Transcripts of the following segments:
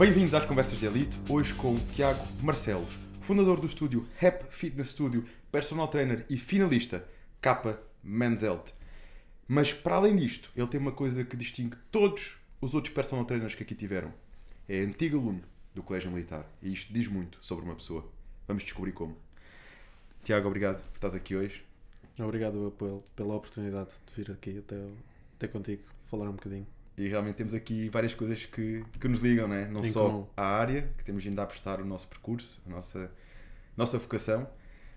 Bem-vindos às Conversas de Elite, hoje com o Tiago Marcelos, fundador do estúdio Rap Fitness Studio, personal trainer e finalista Kappa Men's Health. Mas para além disto, ele tem uma coisa que distingue todos os outros personal trainers que aqui tiveram. É antigo aluno do Colégio Militar e isto diz muito sobre uma pessoa. Vamos descobrir como. Tiago, obrigado por estás aqui hoje. Obrigado pela oportunidade de vir aqui até, até contigo falar um bocadinho. E realmente temos aqui várias coisas que, que nos ligam, né? não Em só comum. a área, que temos vindo a prestar o nosso percurso, a nossa, nossa vocação,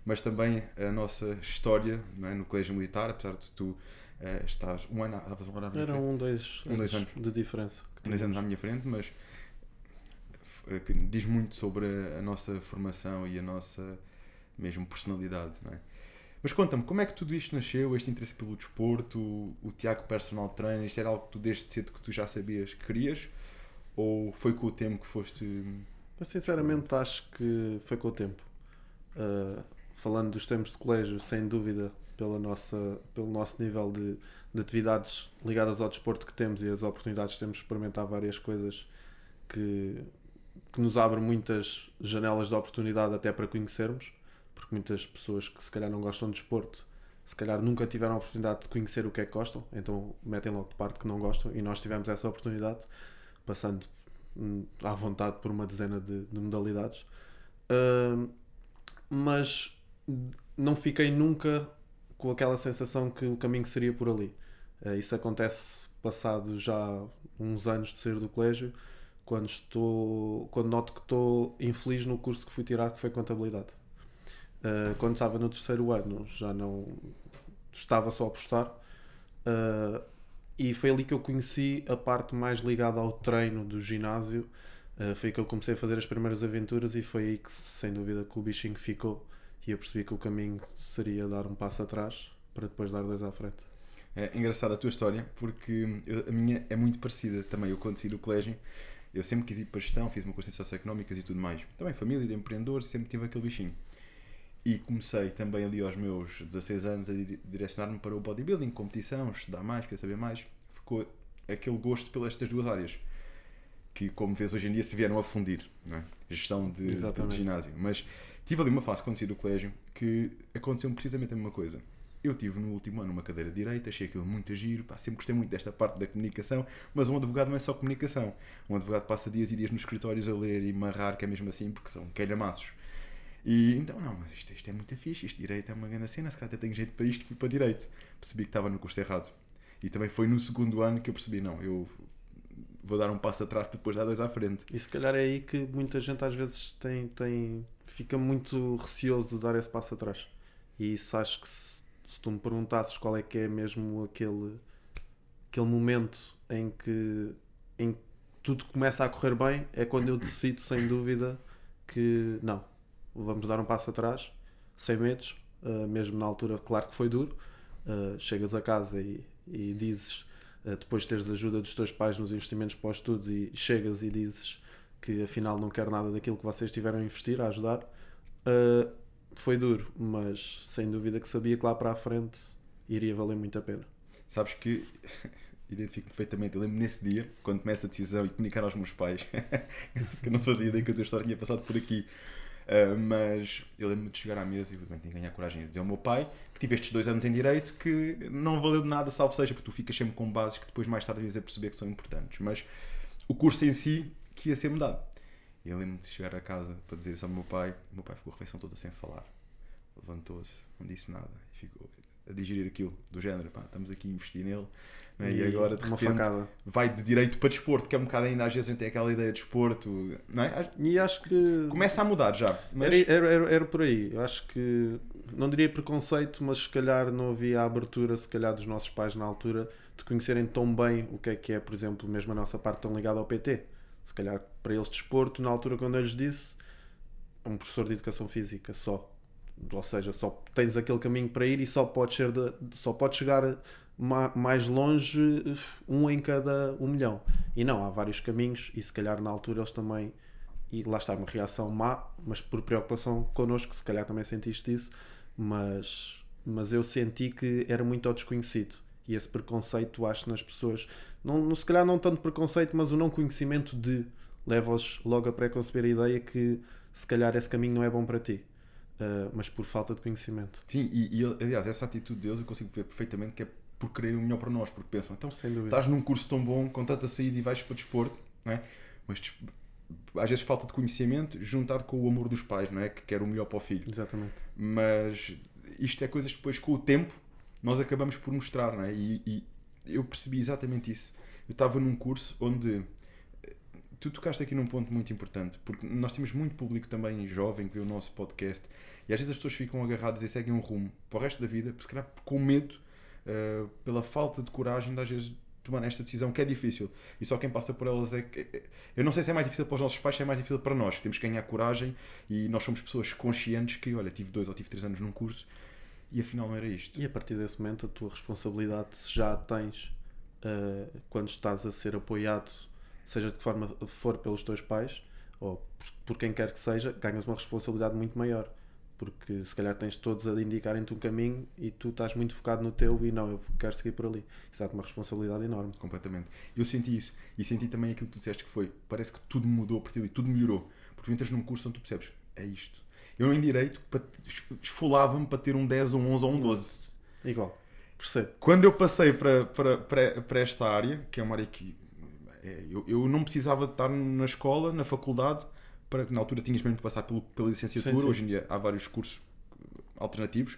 mas também a nossa história é? no Colégio Militar, apesar de tu eh, estás um ano, estavas um ano à minha Eram frente, um, dois, Um, dois anos de diferença. que dois anos à minha frente, mas que diz muito sobre a, a nossa formação e a nossa mesmo personalidade. Não é? Mas conta-me, como é que tudo isto nasceu, este interesse pelo desporto, o, Tiago Personal Trainer, isto era algo que tu desde cedo que tu já sabias que querias? Ou foi com o tempo que foste... Eu sinceramente acho que foi com o tempo. Uh, falando dos tempos de colégio, sem dúvida, pela nossa, pelo nosso nível de, de atividades ligadas ao desporto que temos e as oportunidades que temos de experimentar várias coisas que, que nos abrem muitas janelas de oportunidade até para conhecermos, porque muitas pessoas que se calhar não gostam de desporto, se calhar nunca tiveram a oportunidade de conhecer o que é que gostam, então metem logo de parte que não gostam e nós tivemos essa oportunidade, passando hum, à vontade por uma dezena de, de modalidades. Ahm, mas não fiquei nunca com aquela sensação que o caminho seria por ali. Eh, isso acontece passado já uns anos de sair do colégio, quando estou, quando noto que estou infeliz no curso que fui tirar, que foi contabilidade. Eh, quando estava no terceiro ano, já não estava só a apostar. Eh, e foi ali que eu conheci a parte mais ligada ao treino do ginásio. Uh, foi que eu comecei a fazer as primeiras aventuras e foi aí que, sem dúvida, que o bichinho ficou. E eu percebi que o caminho seria dar um passo atrás para depois dar dois à frente. É engraçada a tua história, porque eu- a minha é muito parecida também. Eu, quando saí do colégio, eu sempre quis ir para a gestão, fiz uma coisa em socioeconómicas e tudo mais. Também família de empreendedor, sempre tive aquele bichinho. E comecei também ali aos meus 16 anos a di- direcionar-me para o bodybuilding, competição, estudar mais, querer saber mais. Ficou aquele gosto pelas estas duas áreas. Que, como vês, hoje em dia se vieram a fundir, não é? Gestão de, de ginásio. Mas tive ali uma fase quando saí do colégio que aconteceu precisamente a mesma coisa. Eu tive no último ano uma cadeira de direito, achei aquilo muito giro, pá, sempre gostei muito desta parte da comunicação, mas um advogado não é só comunicação. Um advogado passa dias e dias nos escritórios a ler e marrar, que é mesmo assim, porque são calhamaços. E então, não, mas isto, isto é muito fixe, isto direito é uma grande cena, se calhar até tenho jeito para isto, fui para direito. Percebi que estava no curso errado. E também foi no segundo ano que eu percebi, não, eu vou dar um passo atrás para depois dar dois à frente. E se calhar é aí que muita gente às vezes tem, tem, fica muito receoso de dar esse passo atrás. E isso acho que se, se tu me perguntasses qual é que é mesmo aquele, aquele momento em que, em que tudo começa a correr bem, é quando eu decido sem dúvida que não, vamos dar um passo atrás, sem medos, uh, mesmo na altura, claro que foi duro. Uh, chegas a casa e, e dizes, uh, depois de teres ajuda dos teus pais nos investimentos para os estudos, e chegas e dizes que afinal não quero nada daquilo que vocês tiveram a investir, a ajudar. Foi duro, mas sem dúvida que sabia que lá para a frente iria valer muito a pena. Sabes que identifico perfeitamente. Eu lembro nesse dia, quando tomei essa decisão e comunicar aos meus pais, que eu não fazia ideia que a tua história tinha passado por aqui. Uh, mas eu lembro-me de chegar à mesa e bem, tenho que ganhar coragem de dizer ao meu pai que tive estes dois anos em direito que não valeu de nada, salvo seja, porque tu ficas sempre com bases que depois mais tarde ias a perceber que são importantes. Mas o curso em si que ia ser mudado. Eu lembro-me de chegar a casa para dizer isso ao meu pai. O meu pai ficou a refeição toda sem falar. Levantou-se, não disse nada e ficou a digerir aquilo, do género, pá, estamos aqui a investir nele. Não é? E, agora de repente facada. vai de direito para desporto, que é um bocado ainda às vezes a gente tem aquela ideia de desporto, não é? E acho que Começa a mudar já. Mas Era, era, era, por aí. Eu acho que não diria preconceito, mas se calhar não havia a abertura, se calhar, dos nossos pais na altura de conhecerem tão bem o que é que é, por exemplo, mesmo a nossa parte tão ligada ao PT. Se calhar para eles desporto, na altura quando eu lhes disse, um professor de educação física só. Ou seja, só tens aquele caminho para ir e só podes ser de, só podes chegar mais longe um em cada um milhão. E não, há vários caminhos e se calhar na altura eles também e lá está uma reação má, mas por preocupação connosco, se calhar também sentiste isso, mas, mas eu senti que era muito ao desconhecido. E esse preconceito, acho, nas pessoas, não, se calhar não tanto preconceito, mas o não conhecimento de leva-os logo a pré-conceber a ideia que se calhar esse caminho não é bom para ti, uh, mas por falta de conhecimento. Sim, e, e, aliás, essa atitude deles eu consigo ver perfeitamente que é por querer o melhor para nós, porque pensam, então estás num curso tão bom, com tanta saída e vais para o desporto, não é? mas às vezes falta de conhecimento juntado com o amor dos pais, não é? Que quer o melhor para o filho. Exatamente. Mas isto é coisas que depois, com o tempo, nós acabamos por mostrar, não é? E, e eu percebi exatamente isso. Eu estava num curso onde tu tocaste aqui num ponto muito importante, porque nós temos muito público também jovem que vê o nosso podcast e às vezes as pessoas ficam agarradas e seguem um rumo para o resto da vida, se calhar com medo, uh, pela falta de coragem de às vezes tomar esta decisão que é difícil e só quem passa por elas é que. Eu não sei se é mais difícil para os nossos pais, se é mais difícil para nós, que temos que ganhar coragem e nós somos pessoas conscientes que, olha, tive dois ou tive três anos num curso e afinal não era isto. E a partir desse momento a tua responsabilidade, se já a tens uh, quando estás a ser apoiado seja de que forma for pelos teus pais ou por, quem quer que seja, ganhas uma responsabilidade muito maior. Porque se calhar tens todos a indicarem-te um caminho e tu estás muito focado no teu e não, eu quero seguir por ali. Isso dá uma responsabilidade enorme. Completamente. Eu senti isso. E senti também aquilo que tu disseste que foi. Parece que tudo mudou a partir daí, tudo melhorou. Porque tu entras num curso onde tu percebes, é isto. Eu em direito esfolava-me para ter um 10, um 11 ou um 12. Igual. Percebo. Quando eu passei para, para, para, para esta área, que é uma área que é, eu, eu não precisava estar na escola, na faculdade, para que na altura tinhas mesmo de passar pelo, pela licenciatura. Sim, sim. Hoje em dia há vários cursos alternativos.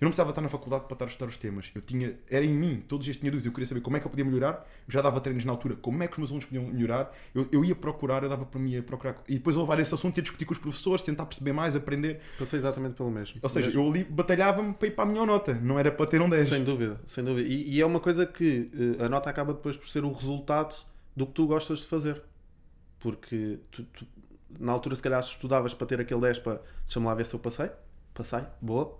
Eu não precisava estar na faculdade para estar a estudar os temas. Eu tinha, era em mim, todos os dias tinha dúvidas. Eu queria saber como é que eu podia melhorar. Eu já dava treinos na altura, como é que os meus alunos podiam melhorar. Eu, eu ia procurar, eu dava para mim a procurar. E depois a levar esse assunto e discutir com os professores, tentar perceber mais, aprender. Passei exatamente pelo mesmo. Ou seja, mesmo. eu ali batalhava-me para ir para a melhor nota, não era para ter um 10. Sem dúvida, sem dúvida. E, e é uma coisa que eh, a nota acaba depois por ser o resultado do que tu gostas de fazer. Porque tu, tu, na altura, se calhar, estudavas para ter aquele 10 para deixa-me lá ver se eu passei. Passei, boa.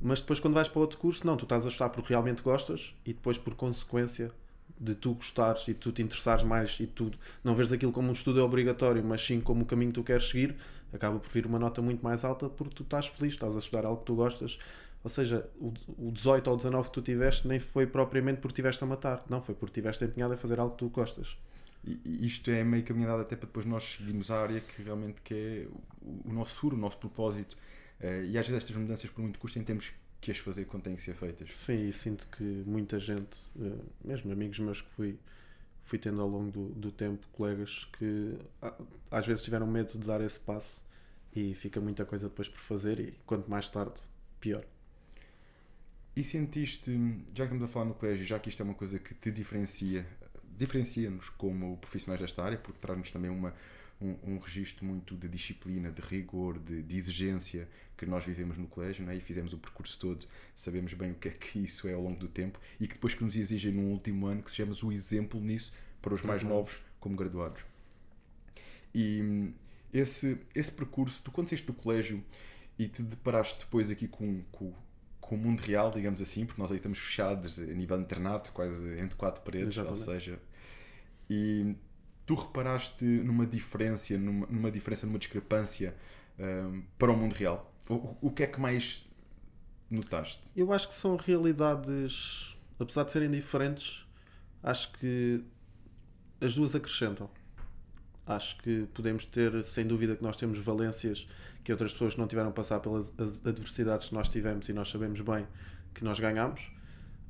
Mas depois, quando vais para outro curso, não, tu estás a estudar porque realmente gostas e depois, por consequência de tu gostares e tu te interessares mais e tu não veres aquilo como um estudo obrigatório, mas sim como o caminho que tu queres seguir, acaba por vir uma nota muito mais alta porque tu estás feliz, estás a estudar algo que tu gostas. Ou seja, o 18 ou 19 que tu tiveste nem foi propriamente porque tiveste a matar, não, foi porque tiveste empenhado a fazer algo que tu gostas. E isto é meio caminhada até para depois nós seguirmos a área que realmente que é o, nosso furo, o nosso propósito. Uh, e às vezes estas mudanças por muito custo temos que as fazer quando têm que ser feitas. Sim, e sinto que muita gente, uh, mesmo amigos meus que fui, fui tendo ao longo do, do tempo, colegas que às vezes tiveram medo de dar esse passo e fica muita coisa depois por fazer e quanto mais tarde, pior. E sentiste, já que estamos a falar no colégio, já que isto é uma coisa que te diferencia diferencia-nos como profissionais desta área, porque traz-nos também uma, um, um registro muito de disciplina, de rigor, de, de, exigência que nós vivemos no colégio né? e fizemos o percurso todo, sabemos bem o que é que isso é ao longo do tempo e que depois que nos exigem num último ano que sejamos o exemplo nisso para os mais uhum. novos como graduados. E esse, esse percurso, tu quando saíste do colégio e te deparaste depois aqui com, com com o mundo real, digamos assim, porque nós aí estamos fechados a nível de internato, quase entre quatro paredes, Exatamente. ou seja, e tu reparaste numa diferença, numa, numa diferença, numa discrepância um, para o mundo real? O, o que é que mais notaste? Eu acho que são realidades, apesar de serem diferentes, acho que as duas acrescentam. Acho que podemos ter, sem dúvida, que nós temos valências que outras pessoas não tiveram passar pelas adversidades que nós tivemos e nós sabemos bem que nós ganhamos.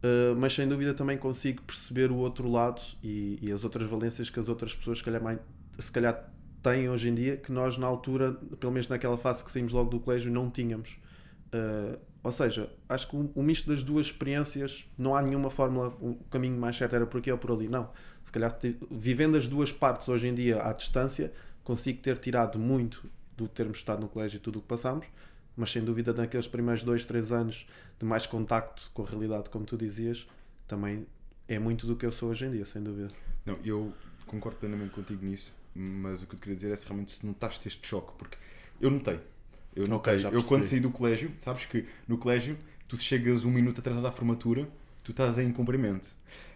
Uh, mas sem dúvida também consigo perceber o outro lado e, e, as outras valências que as outras pessoas se calhar, mais, se calhar têm hoje em dia que nós na altura, pelo menos naquela fase que saímos logo do colégio, não tínhamos. Uh, ou seja, acho que o, o, misto das duas experiências não há nenhuma fórmula, o caminho mais certo era por aqui ou por ali. Não. Se calhar vivendo as duas partes hoje em dia à distância, consigo ter tirado muito do termos estado no colégio e tudo o que passámos, mas sem dúvida naqueles primeiros dois, três anos de mais contacto com a realidade, como tu dizias, também é muito do que eu sou hoje em dia, sem dúvida. Não, eu concordo plenamente contigo nisso, mas o que eu queria dizer é se realmente se notaste este choque, porque eu notei. Eu notei. Okay, eu quando saí do colégio, sabes que no colégio tu chegas um minuto atrasado à formatura, tu estás em cumprimento.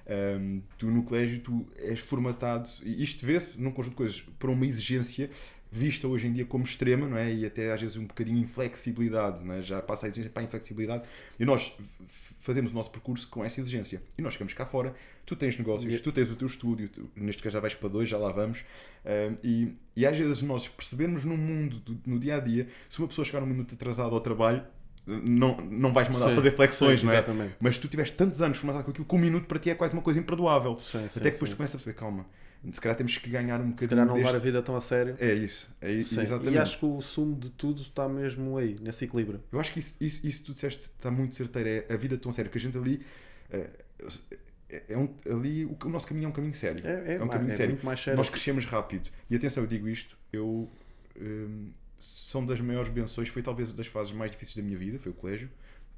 Um, tu no colégio tu és formatado, e isto vê-se num conjunto de coisas, para uma exigência vista hoje em dia como extrema, não é? E até às vezes um bocadinho inflexibilidade, não é? Já passa a exigência para a inflexibilidade. E nós fazemos o nosso percurso com essa exigência. E nós chegamos cá fora, tu tens negócios, tu tens o teu estúdio, tu, neste caso já vais para dois, já lá vamos. Uh, e, e às vezes nós percebemos no mundo, do, no dia a dia, se uma pessoa chegar um minuto atrasado ao trabalho, não, não vais mandar sim, fazer flexões, sim, não é? Exatamente. Mas tu tiveste tantos anos formatado com aquilo que um minuto para ti é quase uma coisa imperdoável. Sim, Até que depois tu começas a perceber, calma, se calhar temos que ganhar um bocadinho. Se calhar não deste... levar a vida tão a sério. É isso, é isso exatamente. E acho que o sumo de tudo está mesmo aí, nesse equilíbrio. Eu acho que isso, isso, isso tu disseste está muito certeiro, é a vida tão séria, que a gente ali. É, é um, ali o, o, nosso caminho é um caminho sério. É, é, é um caminho é sério. Muito mais sério. Nós crescemos rápido. E atenção, eu digo isto, eu. Hum, são das maiores benções, foi talvez das fases mais difíceis da minha vida, foi o colégio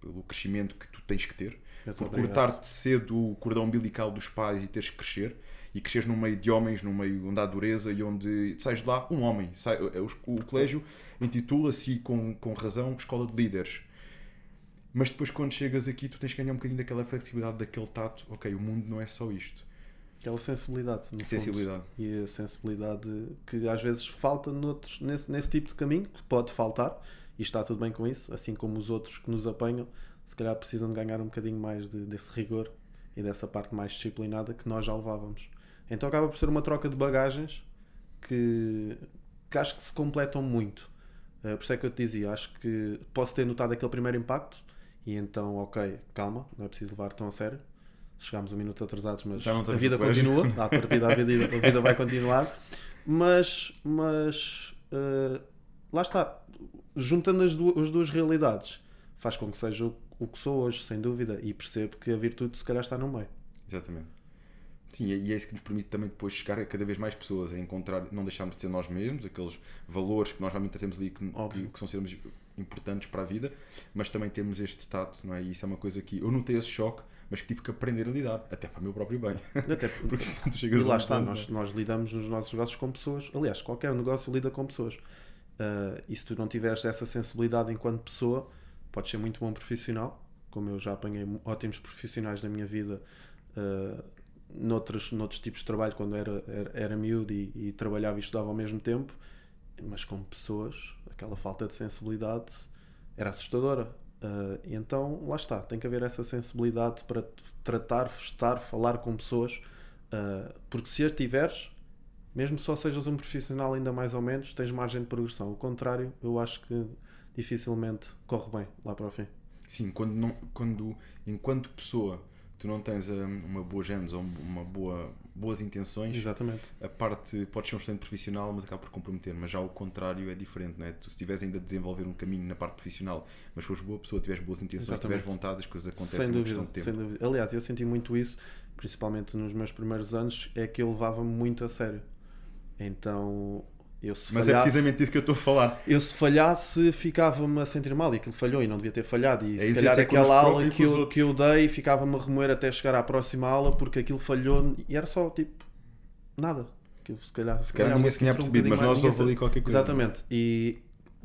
pelo crescimento que tu tens que ter, Muito por cortar-te cedo o cordão umbilical dos pais e teres que crescer, e cresceres num meio de homens, num meio onde há dureza e onde sais de lá um homem. Sai, o, o colégio intitula-se com, com razão Escola de Líderes. Mas depois, quando chegas aqui, tu tens que ganhar um bocadinho daquela flexibilidade, daquele tato. Ok, o mundo não é só isto. Aquela sensibilidade. sensibilidade. Fundo. E a sensibilidade que às vezes falta noutros, nesse, nesse tipo de caminho, que pode faltar, e está tudo bem com isso, assim como os outros que nos apanham, se calhar precisam de ganhar um bocadinho mais de, desse rigor e dessa parte mais disciplinada que nós já levávamos. Então acaba por ser uma troca de bagagens que, que acho que se completam muito. Uh, por isso é que eu te dizia, acho que posso ter notado aquele primeiro impacto e então, ok, calma, não é preciso levar tão a sério. Chegámos a minutos atrasados, mas a vida continua. À partida, a vida, a vida vai continuar. Mas, mas uh, lá está juntando as duas, as duas realidades, faz com que seja o, o, que sou hoje, sem dúvida, e percebo que a virtude se calhar está no meio. Exatamente. Sim, e é isso que nos permite também depois chegar a cada vez mais pessoas, a encontrar, não deixarmos de ser nós mesmos, aqueles valores que nós realmente trazemos ali que, que, que, são seres importantes para a vida, mas também temos este status, não é? E isso é uma coisa que eu não tenho esse choque, mas que tive que aprender a lidar, até para o meu próprio bem. Até porque senão tu chegas e lá está, nós, nós lidamos nos nossos negócios com pessoas, aliás, qualquer negócio lida com pessoas. Uh, e se tu não tiveres essa sensibilidade enquanto pessoa, podes ser muito bom profissional, como eu já apanhei ótimos profissionais na minha vida uh, noutros, noutros tipos de trabalho, quando era, era, era miúdo e, e, trabalhava e estudava ao mesmo tempo, mas como pessoas, aquela falta de sensibilidade era assustadora. Uh, e então, lá está, tem que haver essa sensibilidade para tratar, estar, falar com pessoas, uh, porque se a tiveres, mesmo só sejas um profissional ainda mais ou menos, tens margem de progressão. O contrário, eu acho que dificilmente corre bem lá para o fim. Sim, quando, não, quando enquanto pessoa tu não tens um, uma boa genes ou uma boa, boas intenções, Exatamente. a parte pode ser um excelente profissional, mas acaba por comprometer. Mas já o contrário é diferente, né? Tu, se estiveres ainda a desenvolver um caminho na parte profissional, mas fores boa pessoa, tiveres boas intenções, Exatamente. tiveres vontade, as coisas acontecem sem dúvida, de tempo. Sem dúvida. Aliás, eu senti muito isso, principalmente nos meus primeiros anos, é que eu levava-me muito a sério. Então, eu Mas é falhasse, é precisamente isso que eu estou a falar. Eu se falhasse, ficava-me a sentir mal e aquilo falhou e não devia ter falhado. E é se calhar é aquela aula que eu, que eu dei ficava-me a remoer até chegar à próxima aula porque aquilo falhou e era só tipo nada. Que se calhar, se calhar, ninguém se tinha percebido, mas nós houve ali qualquer coisa. Exatamente. E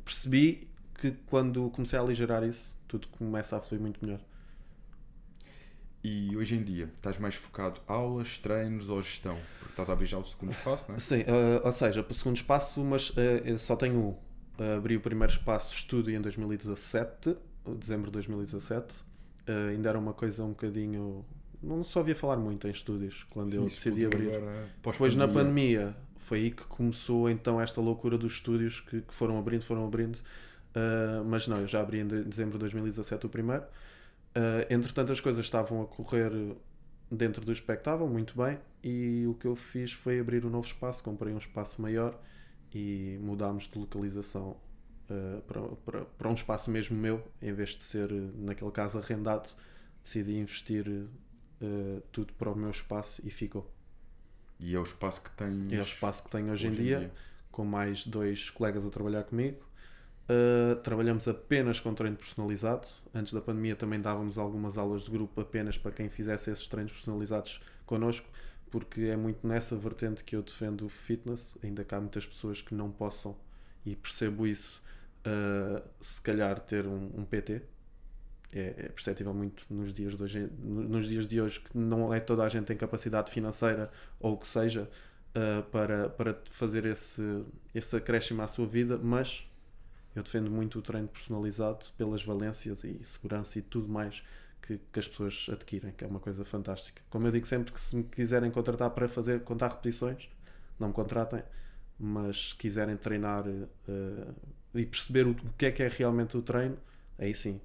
percebi que quando comecei a aligerar isso, tudo começa a fluir muito melhor. E hoje em dia, estás mais focado aulas, treinos ou gestão? Porque estás a abrir já o segundo espaço, não é? Sim, uh, ou seja, para o segundo espaço, mas uh, só tenho um. Uh, abri o primeiro espaço estúdio em 2017, dezembro de 2017. ainda era uma coisa um bocadinho. Não só havia falar muito em estúdios quando Sim, eu decidi abrir. Depois na pandemia foi aí que começou então esta loucura dos estúdios que, que foram abrindo, foram abrindo. mas não, eu já abri em dezembro de 2017 o primeiro. Uh, entretanto, as coisas estavam a correr dentro do espectável muito bem e o que eu fiz foi abrir um novo espaço, comprei um espaço maior e mudámos de localização uh, para, para, para, um espaço mesmo meu, em vez de ser, naquele caso, arrendado, decidi investir uh, tudo para o meu espaço e ficou. E é o espaço que tenho. É o espaço que tenho hoje, hoje em, dia, em dia, com mais dois colegas a trabalhar comigo Uh, trabalhamos apenas com treino personalizado. Antes da pandemia também dávamos algumas aulas de grupo apenas para quem fizesse esses treinos personalizados connosco, porque é muito nessa vertente que eu defendo o fitness. Ainda que há muitas pessoas que não possam, e percebo isso, uh, se calhar ter um, um PT. é, é perceptível muito nos dias, de hoje, nos dias de hoje que não é toda a gente tem capacidade financeira ou o que seja uh, para, para fazer esse, esse acréscimo à sua vida, mas eu defendo muito o treino personalizado pelas valências e segurança e tudo mais que, que, as pessoas adquirem, que é uma coisa fantástica. Como eu digo sempre que se me quiserem contratar para fazer contar repetições, não me contratem, mas se quiserem treinar uh, e perceber o, o que é que é realmente o treino, aí sim,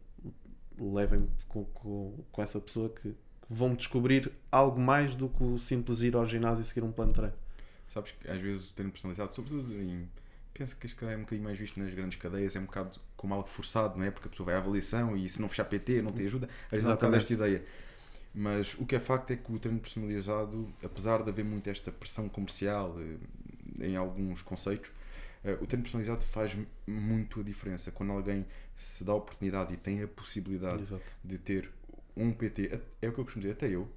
levem-me com, com, com, essa pessoa que, que vão descobrir algo mais do que o simples ir ao ginásio e seguir um plano de treino. Sabes que às vezes o treino personalizado, sobretudo em. Penso que este é um bocadinho mais visto nas grandes cadeias, é um bocado como algo forçado, não é? Porque a pessoa vai à avaliação e se não fechar PT não tem ajuda. Às vezes há um bocado esta ideia. Mas o que é facto é que o treino personalizado, apesar de haver muito esta pressão comercial eh, em alguns conceitos, eh, o treino personalizado faz muito a diferença. Quando alguém se dá a oportunidade e tem a possibilidade Exato. de ter um PT, é o que eu costumo dizer, até eu,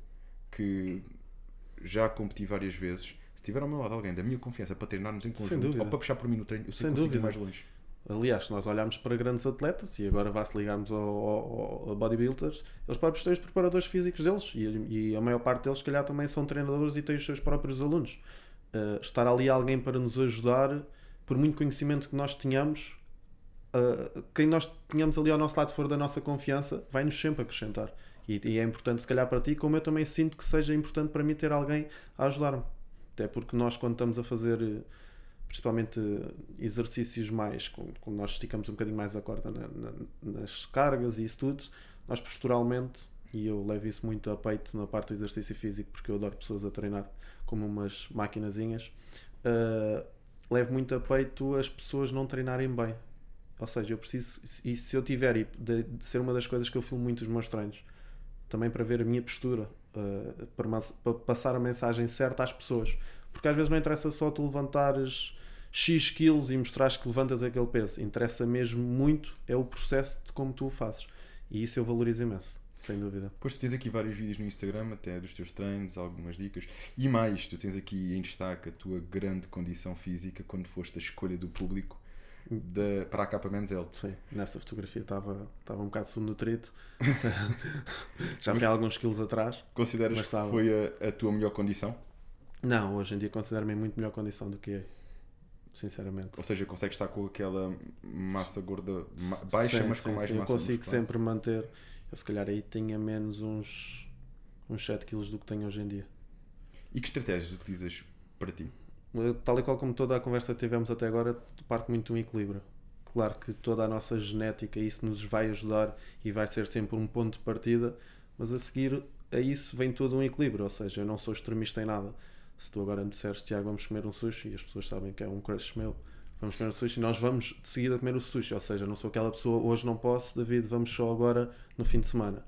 que já competi várias vezes, se tiver ao meu lado alguém da minha confiança para treinarmos em conjunto ou para puxar por mim no treino, eu sei Sem que mais longe. Aliás, nós olhamos para grandes atletas e agora vá-se ligarmos ao, ao, ao, bodybuilders, eles próprios têm os preparadores físicos deles e, e, a maior parte deles, se calhar, também são treinadores e têm os seus próprios alunos. Uh, estar ali alguém para nos ajudar, por muito conhecimento que nós tenhamos, uh, quem nós tenhamos ali ao nosso lado, se for da nossa confiança, vai-nos sempre acrescentar. E, e, é importante, se calhar, para ti, como eu também sinto que seja importante para mim ter alguém a ajudar-me. Até porque nós, quando estamos a fazer principalmente exercícios mais, quando nós esticamos um bocadinho mais a corda na, na, nas cargas e isso tudo, nós posturalmente, e eu levo isso muito a peito na parte do exercício físico, porque eu adoro pessoas a treinar como umas maquinazinhas, uh, levo muito a peito as pessoas não treinarem bem. Ou seja, eu preciso, e se eu tiver, e de, de ser uma das coisas que eu filmo muito os meus treinos, também para ver a minha postura, uh, para, para passar a mensagem certa às pessoas porque às vezes não interessa só tu levantares X quilos e mostrares que levantas aquele peso. Interessa mesmo muito é o processo de como tu o fazes. E isso eu valorizo imenso, sem dúvida. Pois tu tens aqui vários vídeos no Instagram, até dos teus treinos, algumas dicas. E mais, tu tens aqui em destaque a tua grande condição física quando foste a escolha do público de, para a capa Menzel. Sim, nessa fotografia estava, estava um bocado subnutrido. Já fui alguns quilos atrás. Consideras que estava... foi a, a tua melhor condição? Não, hoje em dia considero-me em muito melhor condição do que é. Sinceramente. Ou seja, consegue estar com aquela massa gorda baixa, sim, mas com sim, mais sim. massa Eu consigo muscular. sempre manter. Eu se calhar aí tinha menos uns, uns 7 kg do que tenho hoje em dia. E que estratégias utilizas para ti? Tal e qual como toda a conversa que tivemos até agora, parte muito de um equilíbrio. Claro que toda a nossa genética, isso nos vai ajudar e vai ser sempre um ponto de partida, mas a seguir a isso vem todo um equilíbrio. Ou seja, eu não sou extremista em nada se tu agora me disseres, Tiago, vamos comer um sushi, e as pessoas sabem que é um crush meu, vamos comer um sushi, nós vamos de seguida comer o sushi. Ou seja, não sou aquela pessoa, hoje não posso, David, vamos só agora no fim de semana.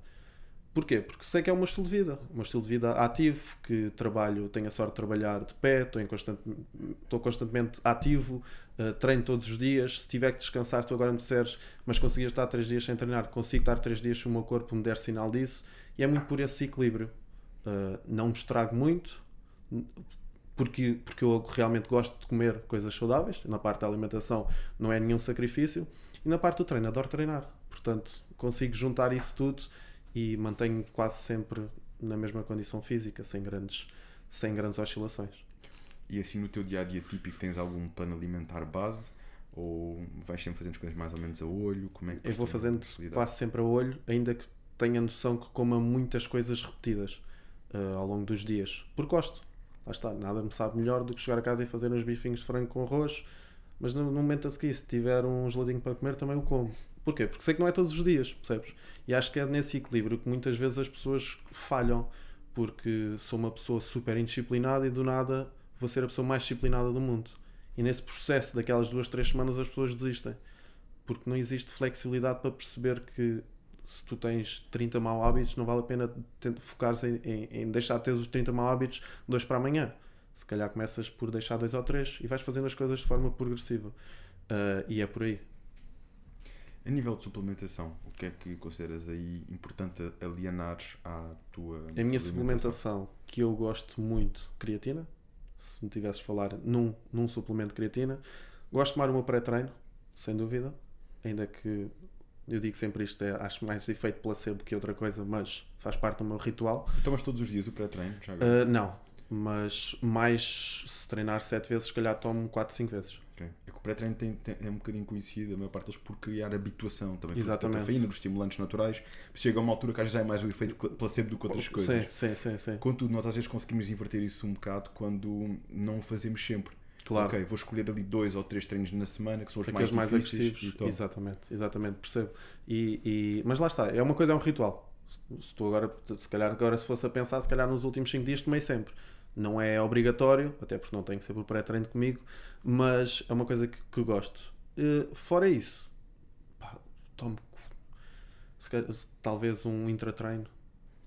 Porquê? Porque sei que é um estilo de vida, um estilo de vida ativo, que trabalho, tenho a sorte de trabalhar de pé, estou, estou constantemente ativo, uh, treino todos os dias. Se tiver que descansar, tu agora me disseres, mas conseguias estar três dias sem treinar, consigo estar três dias se o meu corpo me der sinal disso, e é muito por esse equilíbrio. Uh, não me estrago muito, porque, porque eu realmente gosto de comer coisas saudáveis. Na parte da alimentação não é nenhum sacrifício. E na parte do treino, adoro treinar. Portanto, consigo juntar isso tudo e mantenho quase sempre na mesma condição física, sem grandes, sem grandes oscilações. E assim no teu dia a dia típico tens algum plano alimentar base? Ou vais sempre fazendo as coisas mais ou menos a olho? Como é que Eu vou fazendo quase sempre a olho, ainda que tenha noção que coma muitas coisas repetidas uh, ao longo dos dias. Porque gosto lá está, nada me sabe melhor do que chegar a casa e fazer uns bifinhos de frango com arroz. Mas no, no momento a seguir, se tiver um geladinho para comer, também o como. Porquê? Porque sei que não é todos os dias, percebes? E acho que é nesse equilíbrio que muitas vezes as pessoas falham, porque sou uma pessoa super indisciplinada e do nada vou ser a pessoa mais disciplinada do mundo. E nesse processo daquelas duas, três semanas as pessoas desistem. Porque não existe flexibilidade para perceber que se tu tens 30 mau hábitos, não vale a pena focar-se em, em, em, deixar de ter os 30 mau hábitos dois para amanhã. Se calhar começas por deixar dois ou três e vais fazendo as coisas de forma progressiva. Uh, e é por aí. A nível de suplementação, o que é que consideras aí importante alienares à tua. A minha suplementação, que eu gosto muito, creatina. Se me tivesses falar num, num suplemento de creatina, gosto de tomar o meu pré-treino, sem dúvida. Ainda que Eu digo sempre isto, é, acho mais efeito placebo que outra coisa, mas faz parte do meu ritual. Tomas todos os dias o pré-treino? Uh, não, mas mais se treinar 7 vezes, se calhar tomo 4, 5 vezes. É que o pré-treino é um bocadinho conhecido, a maior parte deles, por criar habituação também. Exatamente. A cafeína, dos estimulantes naturais. Chega a uma altura que às vezes já é mais o efeito placebo do que outras coisas. Sim, sim, sim. Contudo, nós às vezes conseguimos inverter isso um bocado quando não o fazemos sempre. Claro. Ok, vou escolher ali dois ou três treinos na semana que são os Aqueles mais, mais agressivos. Exatamente, exatamente, percebo. E, e- mas lá está, é uma coisa, é um ritual. Se- Se tu agora, se calhar agora se fosse a pensar, se calhar nos últimos 5 dias tomei sempre. Não é obrigatório, até porque não tenho que ser por pré-treino comigo, mas é uma coisa que, que gosto. Eh, fora isso, pá, tomo calhar, talvez um intratreino,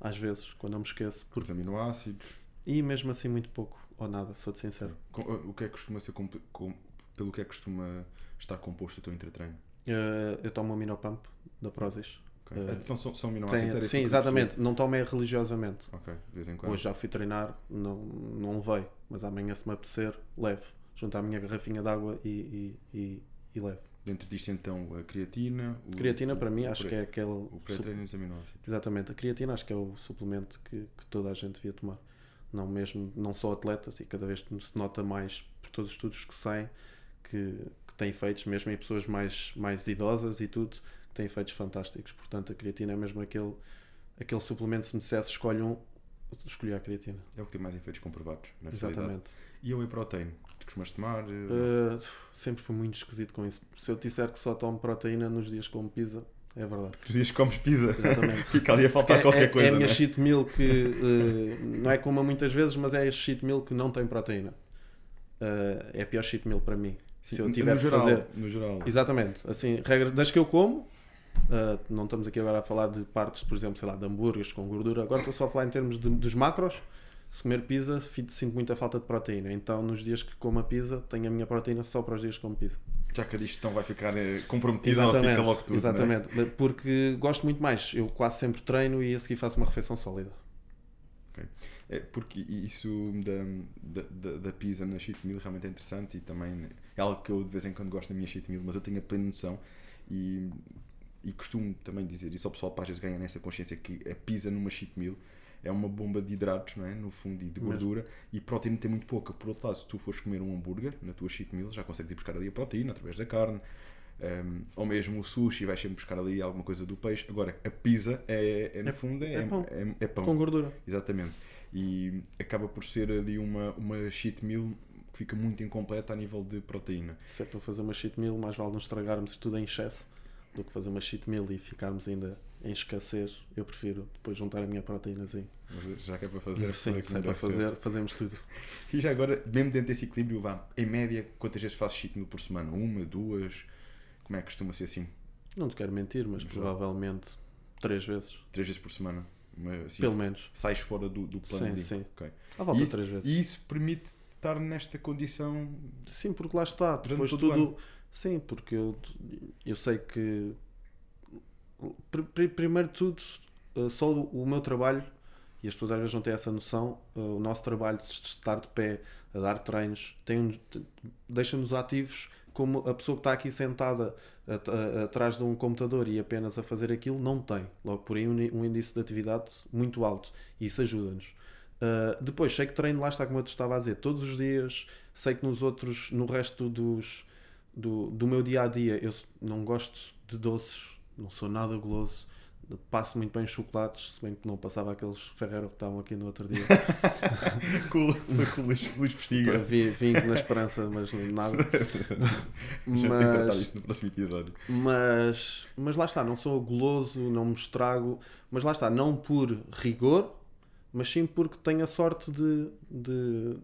às vezes, quando eu me esqueço. Por aminoácidos. E mesmo assim muito pouco, ou nada, sou-te sincero. Com- O que é que costuma ser comp- com- pelo que é que costuma estar composto o teu intratreino? Eh, eu tomo um Minopump da Prozis. Ok. Eh, então são, são Tem- aminoácidos? sim, eu exatamente. Não tomei religiosamente. Ok, de vez em quando. Hoje já fui treinar, não, não levei, mas amanhã se me apetecer, levo. Junto à minha garrafinha de água e, e, e, e levo. Dentro disto então a creatina. O, Creatina para mim o acho pré- que é aquele. O pré-treino e os aminoácidos. Exatamente, a creatina acho que é o suplemento que, que toda a gente devia tomar. Não mesmo, não só atletas, e cada vez se nota mais por todos os estudos que saem que, que têm efeitos, mesmo em pessoas mais, mais idosas e tudo, têm efeitos fantásticos. Portanto, a creatina é mesmo aquele, aquele suplemento, se me dissesse escolhe um, escolhi a creatina. É o que tem mais efeitos comprovados. Na realidade. Exatamente. E o whey protein? Tu costumas tomar? Uh, sempre fui muito esquisito com isso. Se eu disser que só tomo proteína nos dias como pizza, é verdade. Tu dias que comes pizza? Exatamente. Fica ali a faltar É- qualquer é, coisa. é a minha não é? cheat meal que uh, não é como muitas vezes, mas é a cheat meal que não tem proteína. Uh, é a pior cheat meal para mim. Sim, Se eu no tiver que geral, fazer. No geral. Exatamente. Assim, regra das que eu como, uh, não estamos aqui agora a falar de partes, por exemplo, sei lá, de hambúrgueres com gordura. Agora estou só a falar em termos de- dos macros. Se comer pizza, sinto muita falta de proteína. Então, nos dias que como a pizza, tenho a minha proteína só para os dias que como pizza. Já que a digestão vai ficar eh, comprometida, ela fica logo tudo. é? exatamente. Porque gosto muito mais. Eu quase sempre treino e a seguir faço uma refeição sólida. É porque isso da, da, da, da pizza na cheat meal realmente é interessante e também é algo que eu de vez em quando gosto na minha cheat meal, mas eu tenho a plena noção e, e costumo também dizer isso ao pessoal para às vezes ganhar nessa consciência que a pizza numa cheat meal é uma bomba de hidratos, não é? No fundo, e de gordura, e proteína tem muito pouca. Por outro lado, se tu fores comer um hambúrguer na tua cheat meal, já consegues ir buscar ali a proteína através da carne, um, ou mesmo o sushi, vais sempre buscar ali alguma coisa do peixe. Agora, a pizza é, é no É- fundo, é, é pão. é- é pão. Com gordura. Exatamente. E acaba por ser ali uma, uma cheat meal que fica muito incompleta a nível de proteína. Se é para fazer uma cheat meal, mais vale não estragarmos tudo em excesso do que fazer uma cheat meal e ficarmos ainda em escassez. Eu prefiro depois juntar a minha proteínazinha. Já que é para fazer, Sim, fazer é para ser. fazer, fazemos tudo. E já agora, mesmo dentro desse equilíbrio, vá, em média, quantas vezes fazes cheat meal por semana? Uma, duas? Como é que costuma ser assim? Não te quero mentir, mas provavelmente três vezes. Três vezes por semana? Assim, Pelo menos. Sais fora do, do plano Sim, sim. Ok. À volta E de três vezes. E isso permite estar nesta condição Sim, porque lá está. Depois tudo. Sim, porque eu, eu sei que. pri- Primeiro de tudo, eh, só o meu trabalho, e as pessoas às vezes não têm essa noção, eh, o nosso trabalho de estar de pé, a dar treinos, um- deixa-nos ativos como a pessoa que está aqui sentada atrás de um computador e apenas a fazer aquilo, não tem. Logo por aí, um, um índice de atividade muito alto. E isso ajuda-nos. Uh, depois, sei que treino lá está, como eu te estava a dizer, todos os dias. Sei que nos outros, no resto dos, do, do meu dia a dia, eu não gosto de doces, não sou nada goloso. Passo muito bem os chocolates, se bem que não passava aqueles Ferreiro que estavam aqui no outro dia. cool, foi com o Luís, Luís Postiga. Vim, vim na esperança, mas nada. Já que tratar mas, isso no próximo episódio. mas, mas lá está, não sou goloso, não me estrago, mas lá está, não por rigor, mas sim porque tenho a sorte de, de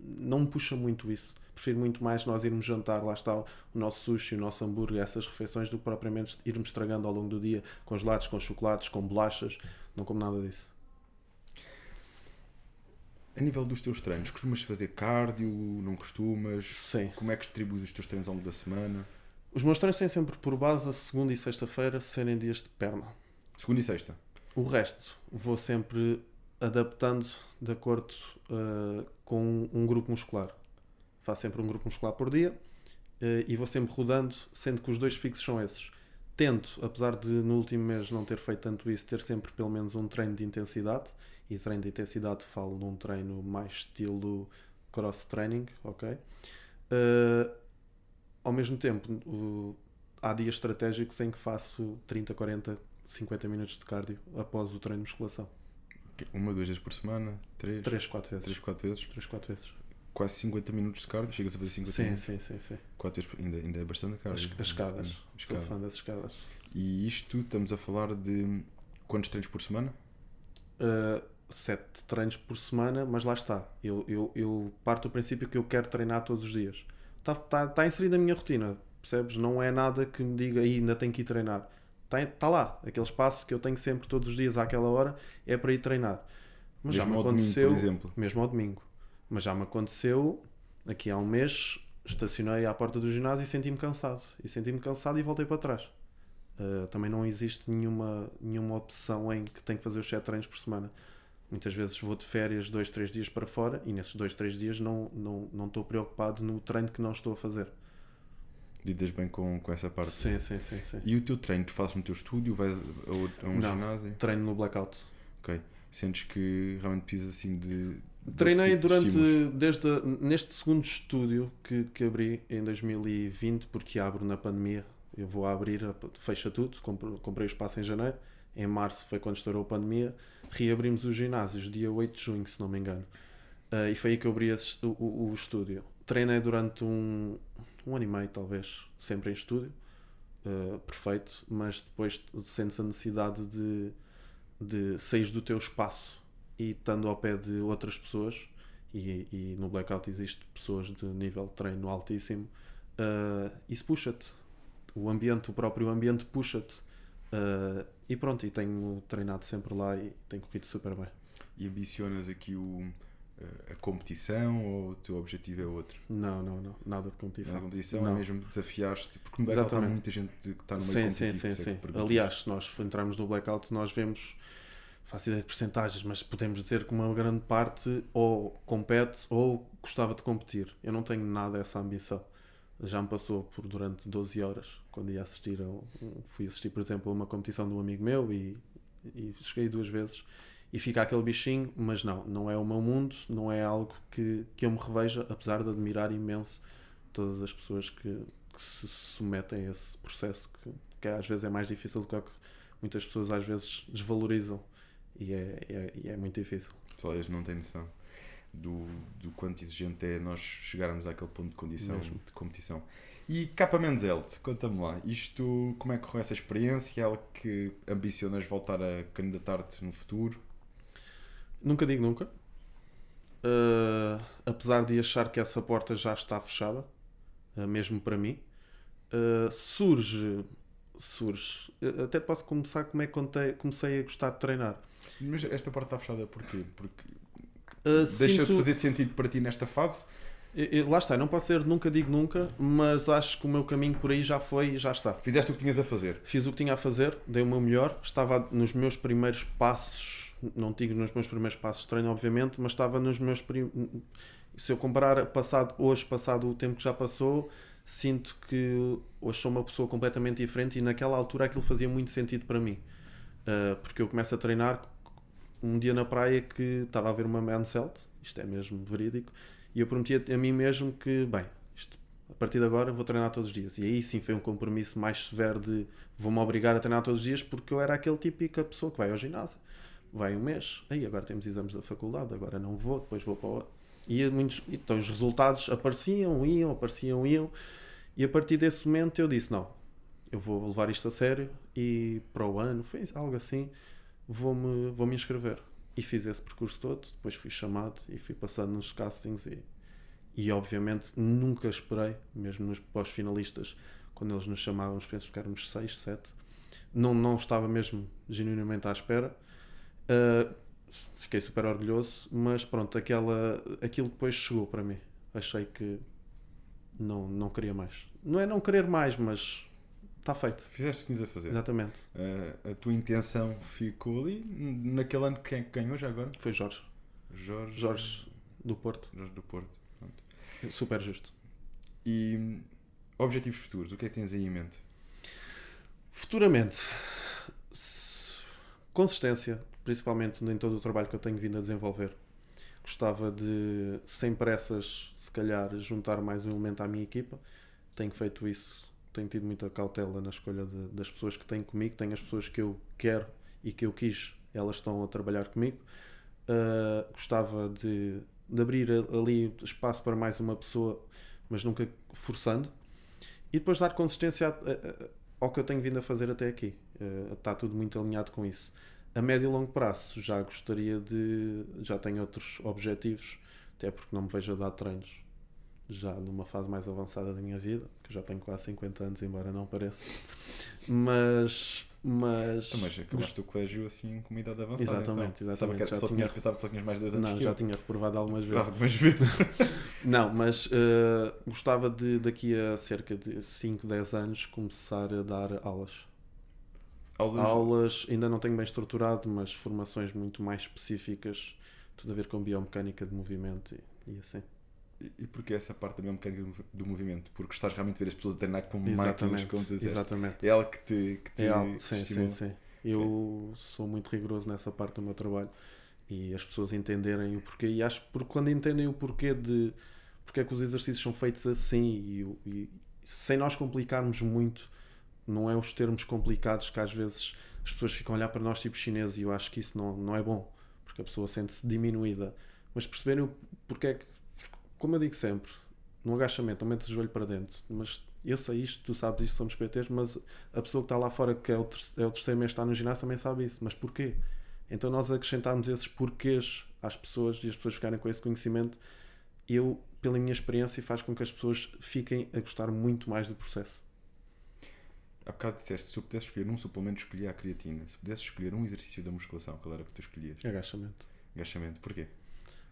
não me puxa muito isso. Prefiro muito mais nós irmos jantar, lá está o nosso sushi, o nosso hambúrguer, essas refeições, do que propriamente irmos estragando ao longo do dia com gelados, com chocolates, com bolachas. Não como nada disso. A nível dos teus treinos, costumas fazer cardio? Não costumas? Sim. Como é que distribuis os teus treinos ao longo da semana? Os meus treinos têm sempre por base a segunda e sexta-feira serem dias de perna. Segunda e sexta. O resto vou sempre adaptando de acordo uh, com um grupo muscular. Faço sempre um grupo muscular por dia uh, e vou sempre rodando, sendo que os dois fixos são esses: tento, apesar de no último mês não ter feito tanto isso, ter sempre pelo menos um treino de intensidade. E treino de intensidade falo num treino mais estilo cross training, ok? Uh, ao mesmo tempo, uh, há dias estratégicos em que faço 30, 40, 50 minutos de cardio após o treino de musculação. Uma, duas vezes por semana? Três? Três, quatro vezes. Três, quatro vezes? Três, quatro vezes. Quase 50 minutos de cardio? Chegas a fazer 50 sim, minutos? Sim, sim, sim. Quatro vezes, ainda, ainda é bastante cardio. As, as escadas. Sou Escada. fã das escadas. E isto, estamos a falar de quantos treinos por semana? Uh, sete treinos por semana, mas lá está. Eu, eu, eu parto do princípio que eu quero treinar todos os dias. Está tá, tá inserido na minha rotina, percebes? Não é nada que me diga ainda tenho que ir treinar. Está tá lá, aquele espaço que eu tenho sempre todos os dias àquela hora é para ir treinar. Mas mesmo já me aconteceu, domingo, mesmo ao domingo. Mas já me aconteceu aqui há um mês, estacionei à porta do ginásio e senti-me cansado. E senti-me cansado e voltei para trás. Uh, também não existe nenhuma, nenhuma opção em que tenho que fazer os 7 treinos por semana. Muitas vezes vou de férias dois, três dias para fora e nesses dois, três dias não, não, não estou preocupado no treino que não estou a fazer. Lidas bem com, com essa parte? Sim, sim, sim, sim. E o teu treino, tu fazes no teu estúdio, vais a, a um não, ginásio? treino no blackout. Ok. Sentes que realmente precisas assim de... Treinei durante, de desde neste segundo estúdio que, que abri em 2020, porque abro na pandemia. Eu vou abrir, fecha tudo, comprei o espaço em janeiro. Em março foi quando estourou a pandemia reabrimos os ginásios dia 8 de junho, se não me engano. Uh, e foi aí que eu abri esse, o, o, o, estúdio. Treinei durante um, um ano e meio, talvez, sempre em estúdio, uh, perfeito, mas depois sentes a necessidade de, de sair do teu espaço e estando ao pé de outras pessoas, e, e no Blackout existe pessoas de nível de treino altíssimo, uh, isso puxa-te. O ambiente, o próprio ambiente puxa-te. Uh, e pronto, e tenho treinado sempre lá e tem corrido super bem. E ambicionas aqui o, eh, a competição ou o teu objetivo é outro? Não, não, não. Nada de competição. Nada de competição, não. é mesmo desafiar-te, porque no blackout há muita gente que está no meio sim, competitivo. Sim, sim, sim. Aliás, se nós entrarmos no blackout, nós vemos, faço ideia de percentagens, mas podemos dizer que uma grande parte ou compete ou gostava de competir. Eu não tenho nada essa ambição já me passou por durante 12 horas, quando ia assistir um, fui assistir, por exemplo, a uma competição de um amigo meu e, e cheguei duas vezes e fica aquele bichinho, mas não, não é o meu mundo, não é algo que, que eu me reveja, apesar de admirar imenso todas as pessoas que, que se submetem a esse processo, que, que às vezes é mais difícil do que muitas pessoas às vezes desvalorizam e é, é, é muito difícil. Só eles não têm noção do, do quanto exigente é nós chegarmos àquele ponto de condição Mesmo. de competição. E Capa Menzelt, conta-me lá, isto, como é que correu essa experiência? É algo que ambicionas voltar a candidatar-te no futuro? Nunca digo nunca. Uh, apesar de achar que essa porta já está fechada, uh, mesmo para mim, uh, surge, surge. Até posso começar como é que comecei a gostar de treinar. Mas esta porta está fechada porquê? Porque Uh, Deixa sinto... de fazer sentido para ti nesta fase? lá está, não posso ser nunca digo nunca, mas acho que o meu caminho por aí já foi e já está. Fizeste o que tinhas a fazer? Fiz o que tinha a fazer, dei o meu melhor, estava nos meus primeiros passos, não digo nos meus primeiros passos de treino, obviamente, mas estava nos meus prim... se eu comparar passado hoje, passado o tempo que já passou, sinto que hoje sou uma pessoa completamente diferente e naquela altura aquilo fazia muito sentido para mim. Uh, porque eu começo a treinar um dia na praia que estava a ver uma Manseld, isto é mesmo verídico, e eu prometi a, mim mesmo que, bem, isto, a partir de agora vou treinar todos os dias. E aí sim foi um compromisso mais severo de vou-me obrigar a treinar todos os dias porque eu era aquele típica pessoa que vai ao ginásio, vai um mês, aí agora temos exames da faculdade, agora não vou, depois vou para o outro. E muitos, então os resultados apareciam, iam, apareciam, iam, e a partir desse momento eu disse: não, eu vou levar isto a sério e para o ano, foi algo assim vou-me vou -me inscrever. E fiz esse percurso todo, depois fui chamado e fui passando nos castings e, e obviamente nunca esperei, mesmo nos pós-finalistas, quando eles nos chamavam, penso que éramos 6, 7, não, não estava mesmo genuinamente à espera. Uh, fiquei super orgulhoso, mas pronto, aquela, aquilo depois chegou para mim. Achei que não, não queria mais. Não é não querer mais, mas está feito. Fizeste o que tinhas a fazer. Exatamente. Uh, a tua intenção ficou ali. Naquele ano, quem ganhou já agora? Foi Jorge. Jorge. Jorge do Porto. Jorge do Porto. Pronto. Super justo. E objetivos futuros, o que é que tens aí em mente? Futuramente, consistência, principalmente em todo o trabalho que eu tenho vindo a desenvolver. Gostava de, sem pressas, se calhar, juntar mais um elemento à minha equipa. Tenho feito isso, tenho tido muita cautela na escolha de- das pessoas que tenho comigo. Tenho as pessoas que eu quero e que eu quis, elas estão a trabalhar comigo. Uh, gostava de, de abrir ali espaço para mais uma pessoa, mas nunca forçando. E depois dar consistência a- a- a- ao que eu tenho vindo a fazer até aqui. Uh, está tudo muito alinhado com isso. A médio e longo prazo já gostaria de. Já tenho outros objetivos, até porque não me vejo a dar treinos já numa fase mais avançada da minha vida, que já tenho quase 50 anos, embora não pareça. Mas. Mas. Ah, Mas acabaste o colégio assim com uma idade avançada. Exatamente, então. exatamente. Pensava que só tinha- tinhas, pensava que só tinhas mais dois anos Não, já eu. tinha reprovado algumas vezes. Algumas vezes. Não, mas eh, gostava de daqui a cerca de 5, 10 anos começar a dar aulas. Aulas. Aulas, ainda não tenho bem estruturado, mas formações muito mais específicas, tudo a ver com biomecânica de movimento e, e assim. E- E porquê essa parte da biomecânica do, movimento? Porque estás realmente a ver as pessoas a treinar com máquinas, Exatamente, como tu disseste. exatamente. É algo que te, que te É sim, sim, sim. Eu sou muito rigoroso nessa parte do meu trabalho e as pessoas entenderem o porquê. E acho que quando entendem o porquê de porque é que os exercícios são feitos assim e, e sem nós complicarmos muito, não é os termos complicados que às vezes as pessoas ficam a olhar para nós tipo chineses e eu acho que isso não, não é bom, porque a pessoa sente-se diminuída. Mas perceberem o porquê é que, como eu digo sempre, no agachamento, metes o joelho para dentro, mas eu sei isto, tu sabes isto, somos PTs, mas a pessoa que está lá fora, que é o, é o terceiro mês está no ginásio, também sabe isso. Mas porquê? Então nós acrescentarmos esses porquês às pessoas e as pessoas ficarem com esse conhecimento, eu, pela minha experiência, faz com que as pessoas fiquem a gostar muito mais do processo. Há bocado disseste, se eu pudesse escolher um suplemento, escolhia a creatina. Se pudesse escolher um exercício da musculação, qual era que tu escolhias? Agachamento. Agachamento. Porquê?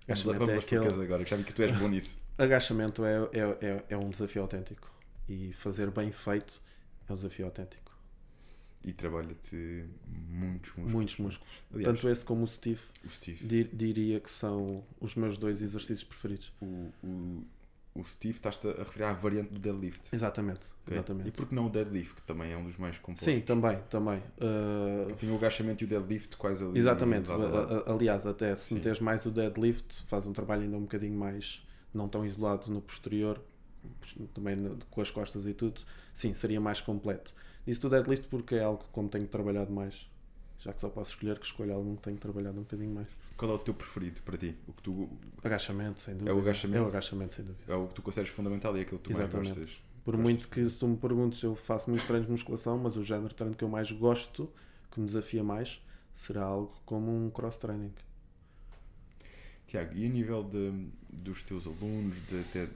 Vamos, Agachamento vamos é aos porquês aquele- agora, já vi que tu és bom nisso. Agachamento é, é, é, é um desafio autêntico. E fazer bem feito é um desafio autêntico. E trabalha-te muitos músculos. Muitos músculos. Aliás, Tanto esse como o Steve, o Steve. di- diria que são os meus dois exercícios preferidos. O, o, o Steve estás-te a referir à variante do deadlift. Exatamente. ok? exatamente. E por que não o deadlift, que também é um dos mais compostos? Sim, também, também. Uh, Eu tenho o agachamento e o deadlift quase ali. exatamente. lado lado. Aliás, até se Sim. meteres mais o deadlift, faz um trabalho ainda um bocadinho mais não tão isolado no posterior, também com as costas e tudo. Sim, seria mais completo. Disse o deadlift porque é algo como tenho trabalhado mais. Já que só posso escolher que escolho algum que tenho trabalhado um bocadinho mais. Qual é o teu preferido para ti? O que tu, Agachamento, sem dúvida. É o agachamento? É o agachamento, sem dúvida. é o que tu consideras fundamental e é aquilo que tu Exatamente. mais gostas? Por Gostas muito que se tu me perguntes, eu faço muitos treinos de musculação, mas o género de treino que eu mais gosto, que me desafia mais, será algo como um cross-training. Tiago, e a nível de, dos teus alunos, de, até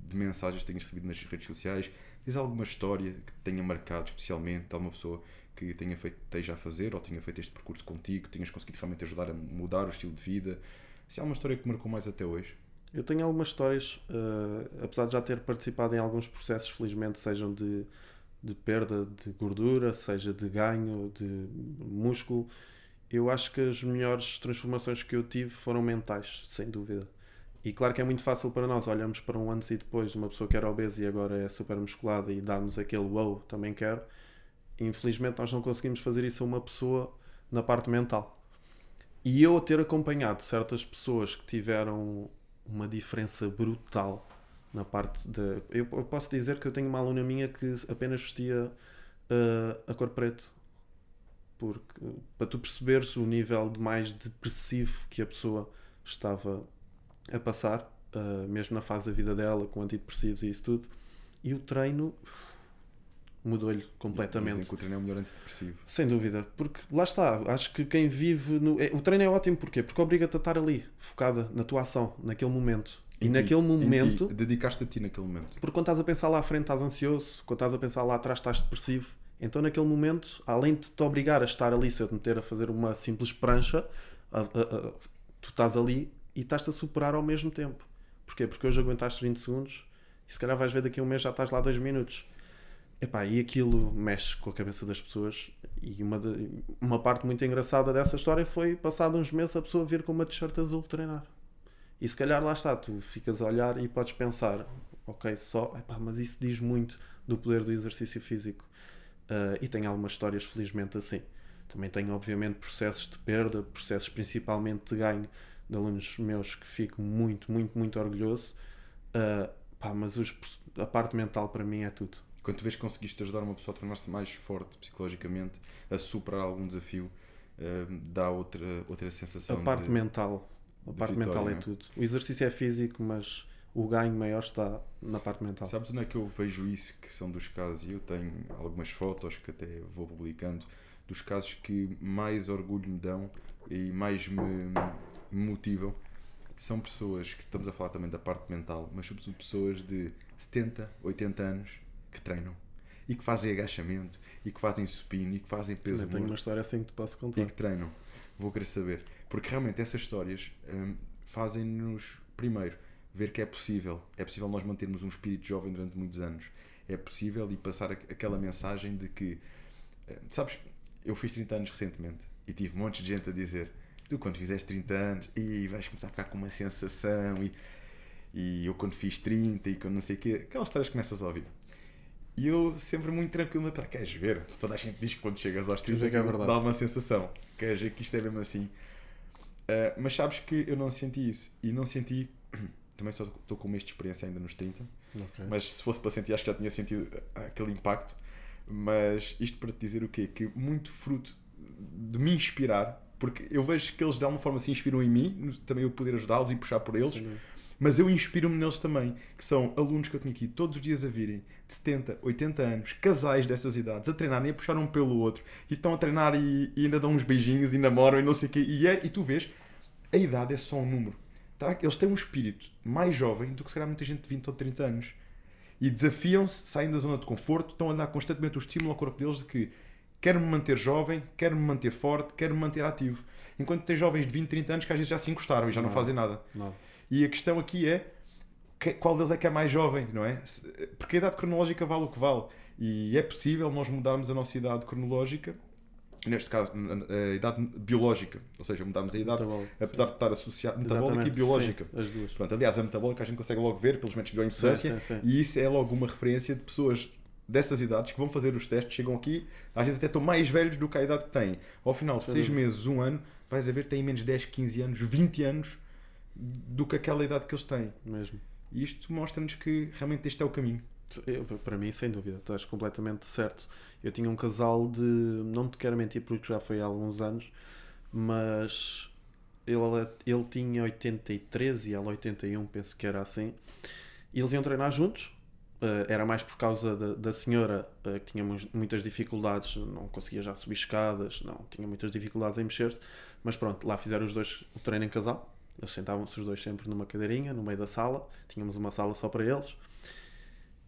de mensagens que tenhas recebido nas redes sociais, tens alguma história que te tenha marcado especialmente? Alguma pessoa que tenha feito, esteja a fazer ou tenha feito este percurso contigo, que tenhas conseguido realmente ajudar a mudar o estilo de vida? Se há uma história que marcou mais até hoje? Eu tenho algumas histórias, eh, apesar de já ter participado em alguns processos, felizmente, sejam de, de perda de gordura, seja de ganho de músculo, eu acho que as melhores transformações que eu tive foram mentais, sem dúvida. E claro que é muito fácil para nós olharmos para um antes e depois de uma pessoa que era obesa e agora é super musculada e darmos aquele wow, também quero. Infelizmente nós não conseguimos fazer isso a uma pessoa na parte mental. E eu a ter acompanhado certas pessoas que tiveram uma diferença brutal na parte da. Eu, posso dizer que eu tenho uma aluna minha que apenas vestia uh, a cor preto. Porque, para tu perceberes o nível de mais depressivo que a pessoa estava a passar, uh, mesmo na fase da vida dela, com antidepressivos e isso tudo, e o treino mudou-lhe completamente. Dizem que o treino é o melhor antidepressivo. Sem dúvida, porque lá está, acho que quem vive no. é- o treino é ótimo porquê? Porque obriga-te a estar ali, focada na tua ação, naquele momento. E naquele momento, Dedicaste a ti naquele momento. porque quando estás a pensar lá à frente estás ansioso, quando estás a pensar lá atrás estás depressivo. Então naquele momento, além de te obrigar a estar ali, se eu te meter a fazer uma simples prancha, a- a- a- tu estás ali e estás-te a superar ao mesmo tempo. Porquê? Porque hoje aguentaste 20 segundos e se calhar vais ver daqui a um mês já estás lá 2 minutos. Epá, e aquilo mexe com a cabeça das pessoas. E uma, de- uma parte muito engraçada dessa história foi, passado uns meses, a pessoa vir com uma t-shirt azul treinar. E se calhar lá está, tu ficas a olhar e podes pensar, ok, só, epá, mas isso diz muito do poder do exercício físico. Uh, e tenho algumas histórias, felizmente, assim. Também tenho, obviamente, processos de perda, processos principalmente de ganho de alunos meus que fico muito, muito, muito orgulhoso. Uh, pá, mas os, a parte mental para mim é tudo. Quando tu vês que conseguiste ajudar uma pessoa a tornar-se mais forte psicologicamente, a superar algum desafio, uh, dá outra, outra sensação. A parte de, mental. A parte vitória, mental é, é tudo. O exercício é físico, mas o ganho maior está na parte mental. Sabes onde é que eu vejo isso? Que são dos casos, e eu tenho algumas fotos que até vou publicando, dos casos que mais orgulho me dão e mais me, motivam. São pessoas que estamos a falar também da parte mental, mas sobretudo pessoas de 70, 80 anos que treinam e que fazem agachamento e que fazem supino e que fazem peso. Eu tenho uma história assim que te posso contar. E que treinam. Vou querer saber. Porque realmente essas histórias hum, fazem-nos, primeiro, ver que é possível. É possível nós mantermos um espírito jovem durante muitos anos. É possível e passar aquela mensagem de que, hum, sabes, eu fiz 30 anos recentemente e tive um monte de gente a dizer: tu, quando fizeres 30 anos, e vais começar a ficar com uma sensação. E, e eu, quando fiz 30 e quando não sei o quê, aquelas histórias que começas a ouvir. E eu sempre muito tranquilo, mas queres ver? Toda a gente diz que quando chegas aos 30 é dá uma sensação. Queres ver que isto é mesmo assim? Uh, mas sabes que eu não senti isso. E não senti. Também só estou com um mês de experiência ainda nos 30. Okay. Mas se fosse para sentir, acho que já tinha sentido aquele impacto. Mas isto para te dizer o quê? Que muito fruto de me inspirar, porque eu vejo que eles de alguma forma se inspiram em mim, também eu poder ajudá-los e puxar por eles. Sim. Mas eu inspiro-me neles também, que são alunos que eu tenho aqui todos os dias a virem, 70, 80 anos, casais dessas idades, a treinarem, a puxar um pelo outro, e estão a treinar e, e ainda dão uns beijinhos e namoram e não sei o quê. E, é, e tu vês, a idade é só um número. Tá? Eles têm um espírito mais jovem do que se calhar muita gente de 20 ou 30 anos. E desafiam-se, saem da zona de conforto, estão a dar constantemente o estímulo ao corpo deles de que quero-me manter jovem, quero-me manter forte, quero-me manter ativo. Enquanto tem jovens de 20, 30 anos que às vezes já se encostaram e já não, não fazem nada. Não. E a questão aqui é qual deles é que é mais jovem, não é? Porque a idade cronológica vale o que vale. E é possível nós mudarmos a nossa idade cronológica, neste caso, a idade biológica, ou seja, mudarmos a idade, apesar sim. de estar associada metabólica e biológica. Sim, as duas. Pronto, aliás, a metabólica a gente consegue logo ver pelos métodos de bioimpedância e isso é logo uma referência de pessoas dessas idades que vão fazer os testes, chegam aqui, às vezes até estão mais velhos do que a idade que têm. Ao final de 6 meses, um ano, vais a ver têm menos 10, 15 anos, 20 anos do que aquela idade que eles têm. Mesmo. E isto mostra-nos que realmente este é o caminho. Eu, para mim, sem dúvida, estás completamente certo. Eu tinha um casal de. Não te quero mentir porque já foi há alguns anos, mas ele, ele tinha 83 e ela 81, penso que era assim. E eles iam treinar juntos. Uh, era mais por causa da, da senhora uh, que tinha muitas dificuldades, não conseguia já subir escadas, não tinha muitas dificuldades em mexer-se. Mas pronto, lá fizeram os dois o treino em casal eles sentavam-se os dois sempre numa cadeirinha, no meio da sala. Tínhamos uma sala só para eles.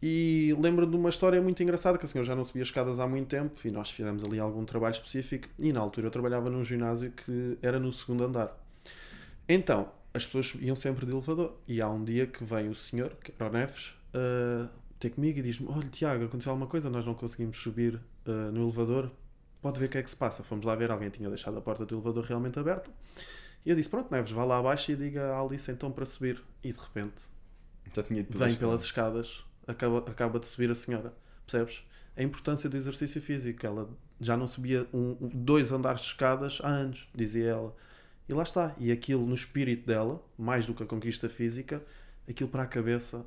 E lembro de uma história muito engraçada que a senhora já não subia escadas há muito tempo e nós fizemos ali algum trabalho específico. E na altura eu trabalhava num ginásio que era no segundo andar. Então, as pessoas iam sempre de elevador. E há um dia que vem o senhor, que era o Neves, uh, ter comigo e diz-me: Olha, Tiago, aconteceu alguma coisa, nós não conseguimos subir uh, no elevador. Pode ver o que é que se passa. Fomos lá ver, alguém tinha deixado a porta do elevador realmente aberta. E eu disse: Pronto, Neves, vá lá abaixo e diga à Alice então para subir. E de repente vem pelas escadas, acaba, acaba de subir a senhora. Percebes? A importância do exercício físico. Ela já não subia um, dois andares de escadas há anos, dizia ela. E lá está. E aquilo no espírito dela, mais do que a conquista física, aquilo para a cabeça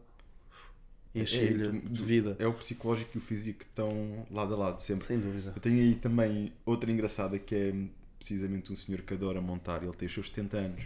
enche-lhe é, de vida. É o psicológico e o físico que estão lado a lado sempre. Sem dúvida. Eu tenho aí também outra engraçada que é precisamente um senhor que adora montar, ele tem os seus 70 anos,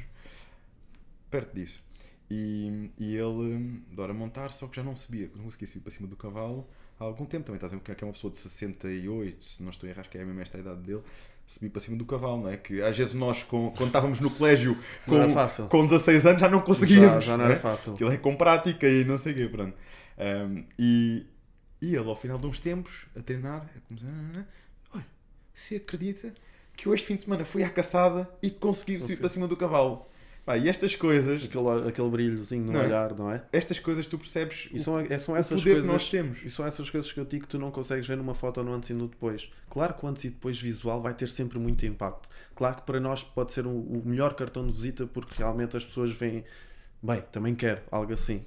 perto disso. E, e ele adora montar, só que já não subia, não conseguia subir para cima do cavalo há algum tempo também. Estás a ver que é uma pessoa de 68, se não estou a errar, que é mesmo esta a idade dele, subir para cima do cavalo, não é? Que às vezes nós, com, quando estávamos no colégio com, com 16 anos, já não conseguíamos. Já, já não era é? fácil. Aquilo é com prática e não sei o quê, pronto. Um, e, e ele, ao final de uns tempos, a treinar, a começar, olha, se acredita que eu este fim de semana fui à caçada e consegui subir para cima do cavalo. Pá, e estas coisas. Aquele, aquele brilhozinho no não é? olhar, não é? Estas coisas tu percebes. E são, é, são essas coisas que nós temos. E são essas coisas que eu digo que tu não consegues ver numa foto no antes e no depois. Claro que o antes e depois visual vai ter sempre muito impacto. Claro que para nós pode ser o, o melhor cartão de visita porque realmente as pessoas veem. Bem, também quero algo assim.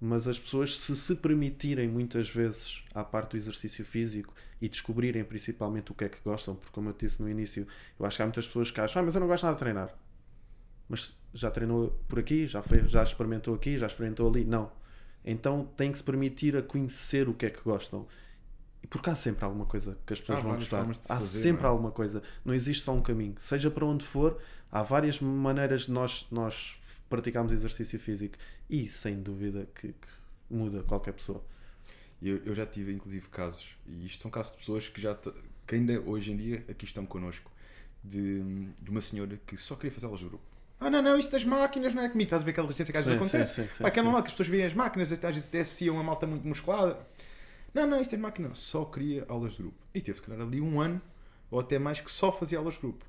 Mas as pessoas se se permitirem muitas vezes à parte do exercício físico e descobrirem principalmente o que é que gostam, porque como eu disse no início, eu acho que há muitas pessoas que acham, ah, mas eu não gosto nada de treinar. Mas já treinou por aqui, já, foi, já experimentou aqui, já experimentou ali. Não. Então tem que se permitir a conhecer o que é que gostam. E porque há sempre alguma coisa que as pessoas Há vão gostar. Há fazer, sempre é? alguma coisa. Não existe só um caminho. Seja para onde for, há várias maneiras de nós, nós praticarmos exercício físico. E sem dúvida que, que muda qualquer pessoa. Eu, eu já tive, inclusive, casos, e isto são casos de pessoas que já que ainda hoje em dia aqui estão connosco, de, de uma senhora que só queria fazer aulas de grupo. Ah, não, não, isso das máquinas não é comigo. Estás a ver aquela resistência que às vezes Sim, acontece? sim, sim, Pá, que é normal que as pessoas veem as máquinas, às vezes até associam a malta muito musculada. Não, não, isto é máquina. Só queria aulas de grupo. E teve, se calhar, ali um ano, ou até mais, que só fazia aulas de grupo.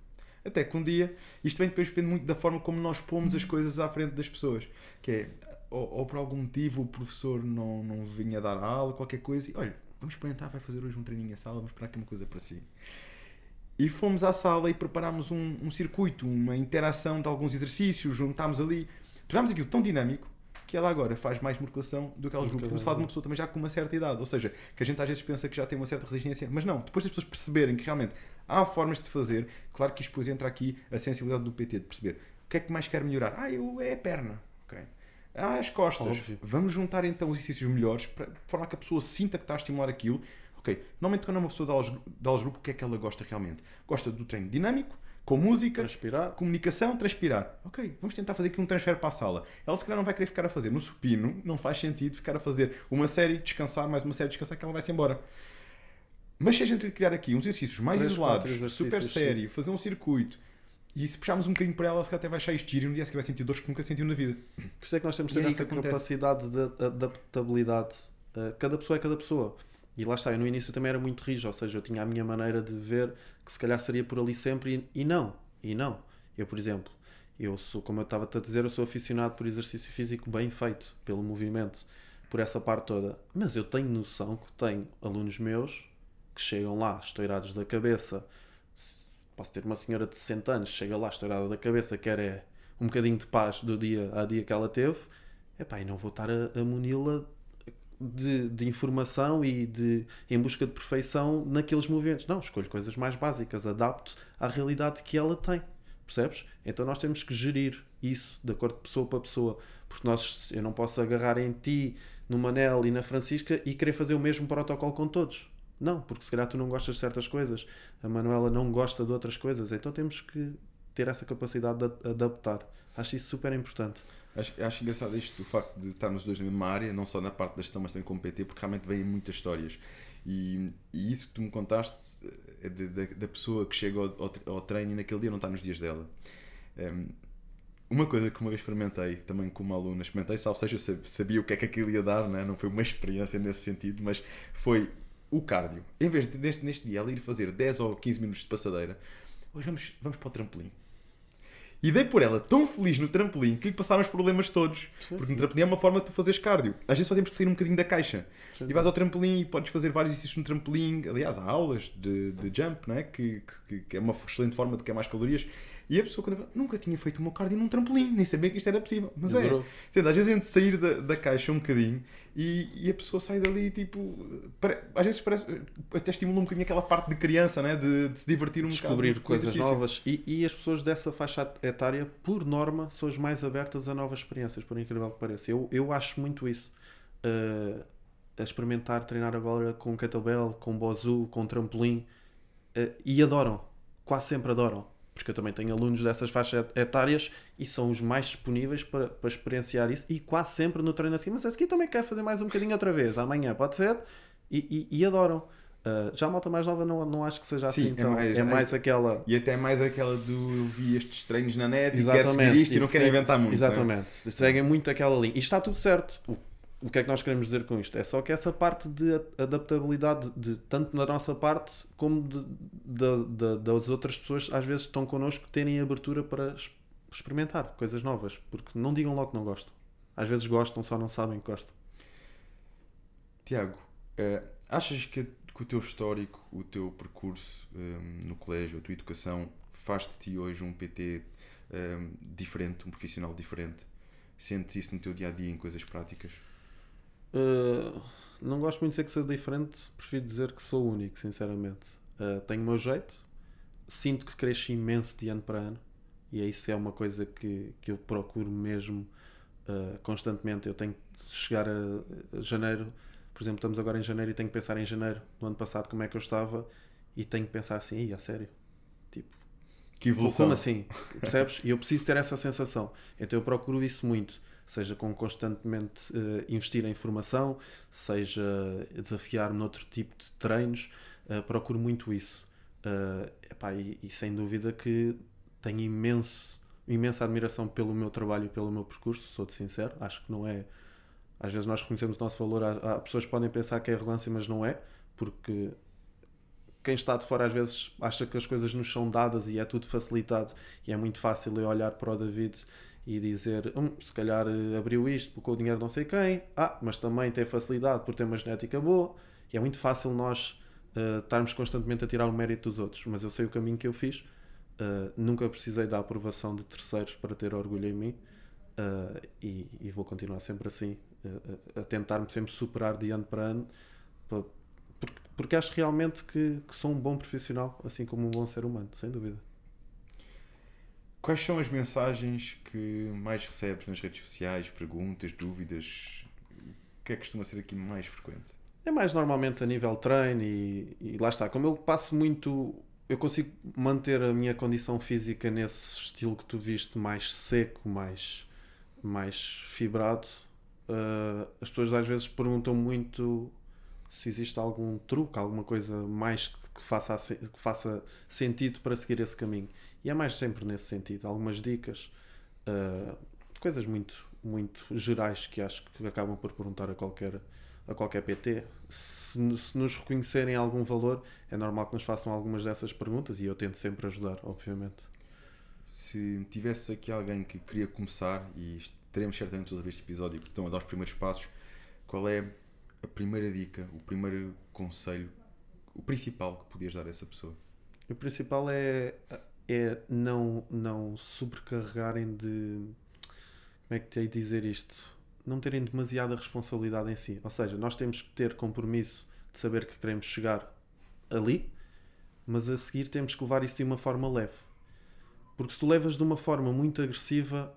Até que um dia, isto também depois depende muito da forma como nós pomos as coisas à frente das pessoas. Que é, ou, ou por algum motivo o professor não, não vinha dar a aula, qualquer coisa, e olha, vamos experimentar, vai fazer hoje um treininho em sala, vamos esperar aqui uma coisa para si. E fomos à sala e preparámos um, um circuito, uma interação de alguns exercícios, juntámos ali, tornámos aquilo tão dinâmico que ela agora faz mais musculação do que elas grupos. Estamos a falar de uma pessoa também já com uma certa idade, ou seja, que a gente às vezes pensa que já tem uma certa resistência, mas não, depois das pessoas perceberem que realmente há formas de fazer, claro que isto depois entra aqui a sensibilidade do PT de perceber o que é que mais quer melhorar. Ah, eu é a perna, ok. Ah, as costas. Óbvio. Vamos juntar então os exercícios melhores para, de forma que a pessoa sinta que está a estimular aquilo. Ok, normalmente quando é uma pessoa de aulas grupo, o que é que ela gosta realmente? Gosta do treino dinâmico, com música, Transpirar. comunicação, transpirar. Ok, vamos tentar fazer aqui um transfer para a sala. Ela se calhar não vai querer ficar a fazer no supino, não faz sentido ficar a fazer uma série, descansar, mais uma série, descansar, que ela vai-se embora. Mas se a gente criar aqui uns exercícios mais Três, isolados, super sério, fazer um circuito, e se puxarmos um bocadinho para ela, ela se calhar até vai achar isto giro e um dia se vai sentir dores que nunca sentiu na vida. Por isso é que nós temos E de ter é essa que capacidade de adaptabilidade. Uh, cada pessoa é cada pessoa. E lá está, eu no início também era muito rijo, ou seja, eu tinha a minha maneira de ver que se calhar seria por ali sempre e, e não. E não. Eu, por exemplo, eu sou, como eu estava a dizer, eu sou aficionado por exercício físico bem feito, pelo movimento, por essa parte toda. Mas eu tenho noção que tenho alunos meus que chegam lá estourados da cabeça. Posso ter uma senhora de 60 anos, chega lá estourada da cabeça, quer é um bocadinho de paz do dia a dia que ela teve, epá, e não vou estar a, a muni-la de, de informação e de em busca de perfeição naqueles movimentos. Não, escolho coisas mais básicas, adapto à realidade que ela tem. Percebes? Então nós temos que gerir isso de acordo de pessoa para pessoa. Porque nós, eu não posso agarrar em ti, no Manel e na Francisca e querer fazer o mesmo protocolo com todos. Não, porque se calhar tu não gostas de certas coisas, a Manuela não gosta de outras coisas, então temos que ter essa capacidade de adaptar. Acho isso super importante. Acho, acho engraçado isto, o facto de estarmos os dois na mesma área, não só na parte da gestão, mas também como PT, porque realmente vêm muitas histórias. E, e isso que tu me contaste é de- da, da pessoa que chega ao, ao, treino e naquele dia não está nos dias dela. Um, uma coisa que uma vez experimentei também com uma aluna, experimentei, salvo seja, eu sab- sabia o que é que aquilo ia dar, né? não foi uma experiência nesse sentido, mas foi o cardio. Em vez de neste, neste dia ela ir fazer 10 ou 15 minutos de passadeira, hoje vamos, vamos para o trampolim. E dei por ela tão feliz no trampolim que lhe passaram os problemas todos. Porque no trampolim é uma forma de tu fazeres cardio. Às vezes só temos que sair um bocadinho da caixa. Sim. E vais ao trampolim e podes fazer vários exercícios no trampolim. Aliás, há aulas de, de jump, não é? que, que, que é uma excelente forma de queimar mais calorias. E a pessoa, quando eu, nunca tinha feito o meu cardio num trampolim, nem sabia que isto era possível. Mas é. Entende? Às vezes a gente sair da, da caixa um bocadinho e, e a pessoa sai dali tipo. às vezes parece. Até estimula um bocadinho aquela parte de criança, né? de, de se divertir um Descobrir bocado. o coisas exercício. novas e, e as pessoas dessa faixa etária, por norma, são as mais abertas a novas experiências, por incrível que pareça. Eu, eu acho muito isso. Uh, a experimentar, treinar agora com kettlebell, com bozu, com trampolim uh, e adoram, quase sempre adoram. Porque eu também tenho alunos dessas faixas et- etárias e são os mais disponíveis para, para experienciar isso e quase sempre no treino assim, mas esse aqui também quer fazer mais um bocadinho outra vez, amanhã, pode ser? E, e- e adoram. Uh, já a malta mais nova não, não acho que seja Sim, assim, é então, mais- é é- mais aquela E até mais aquela do vi estes treinos na net e quero seguir isto e não quero inventar muito. é? Exatamente. Seguem muito aquela linha. E está tudo certo. O, o que é que nós queremos dizer com isto? É só que essa parte de adaptabilidade, de, tanto da nossa parte como de, de- de- das outras pessoas, às vezes estão connosco, terem abertura para experimentar coisas novas. Porque não digam logo que não gostam. Às vezes gostam, só não sabem que gostam. Tiago, eh, achas que, que o teu histórico, o teu percurso eh, no colégio, a tua educação, faz de ti hoje um PT eh, diferente, um profissional diferente? Sentes isso no teu dia a dia em coisas práticas? Uh, não gosto muito de dizer que sou diferente, prefiro dizer que sou único, sinceramente. Uh, tenho o meu jeito, sinto que cresço imenso de ano para ano e isso é uma coisa que, que eu procuro mesmo uh, constantemente. Eu tenho que chegar a, a, janeiro, por exemplo, estamos agora em janeiro e tenho que pensar em janeiro do ano passado como é que eu estava e tenho que pensar assim, a sério, que evolução. Como assim? Percebes? E eu preciso ter essa sensação. Então eu procuro isso muito. Seja com constantemente uh, investir em formação, seja desafiar-me noutro tipo de treinos, uh, procuro muito isso. Uh, epá, e, e, sem dúvida que tenho imenso, imensa admiração pelo meu trabalho e pelo meu percurso, sou-te sincero. Acho que não é. Às vezes nós reconhecemos o nosso valor, há, há pessoas que podem pensar que é arrogância, mas não é, porque quem está de fora às vezes acha que as coisas nos são dadas e é tudo facilitado e é muito fácil eu olhar para o David e dizer hum, se calhar eh, abriu isto com o dinheiro não sei quem, ah, mas também tem facilidade por ter uma genética boa. E é muito fácil nós uh, estarmos constantemente a tirar o mérito dos outros, mas eu sei o caminho que eu fiz, uh, nunca precisei da aprovação de terceiros para ter orgulho em mim uh, e, e, vou continuar sempre assim, a tentar-me sempre superar de ano para ano para, porque, acho realmente que, que sou um bom profissional, assim como um bom ser humano, sem dúvida. Quais são as mensagens que mais recebes nas redes sociais? Perguntas, dúvidas? O que é que costuma ser aqui mais frequente? É mais normalmente a nível treino e, e lá está. Como eu passo muito. Eu consigo manter a minha condição física nesse estilo que tu viste, mais seco, mais, mais fibrado. Uh, as pessoas às vezes perguntam muito se existe algum truque, alguma coisa mais que faça, que faça sentido para seguir esse caminho. E é mais sempre nesse sentido. Algumas dicas, uh, coisas muito, muito gerais que acho que acabam por perguntar a qualquer, a qualquer PT. Se, se nos reconhecerem algum valor, é normal que nos façam algumas dessas perguntas e eu tento sempre ajudar, obviamente. Se tivesse aqui alguém que queria começar, e teremos certamente todo este episódio que estão a dar os primeiros passos, qual é a primeira dica, o primeiro conselho, o principal que podias dar a essa pessoa? O principal é, é não, não sobrecarregarem de. Como é que te de dizer isto? Não terem demasiada responsabilidade em si. Ou seja, nós temos que ter compromisso de saber que queremos chegar ali, mas a seguir temos que levar isso de uma forma leve. Porque se tu levas de uma forma muito agressiva,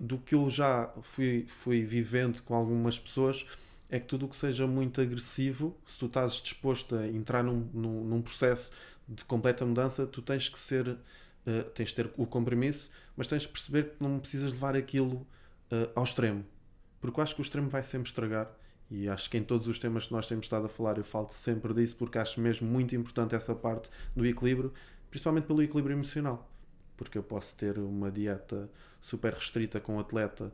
do que eu já fui, fui vivendo com algumas pessoas, é que tudo o que seja muito agressivo, se tu estás disposto a entrar num, num, num processo de completa mudança, tu tens que ser, uh, tens de ter o compromisso, mas tens de perceber que não precisas levar aquilo uh, ao extremo, porque eu acho que o extremo vai sempre estragar. E acho que em todos os temas que nós temos estado a falar, eu falo sempre disso, porque acho mesmo muito importante essa parte do equilíbrio, principalmente pelo equilíbrio emocional. Porque eu posso ter uma dieta super restrita com o atleta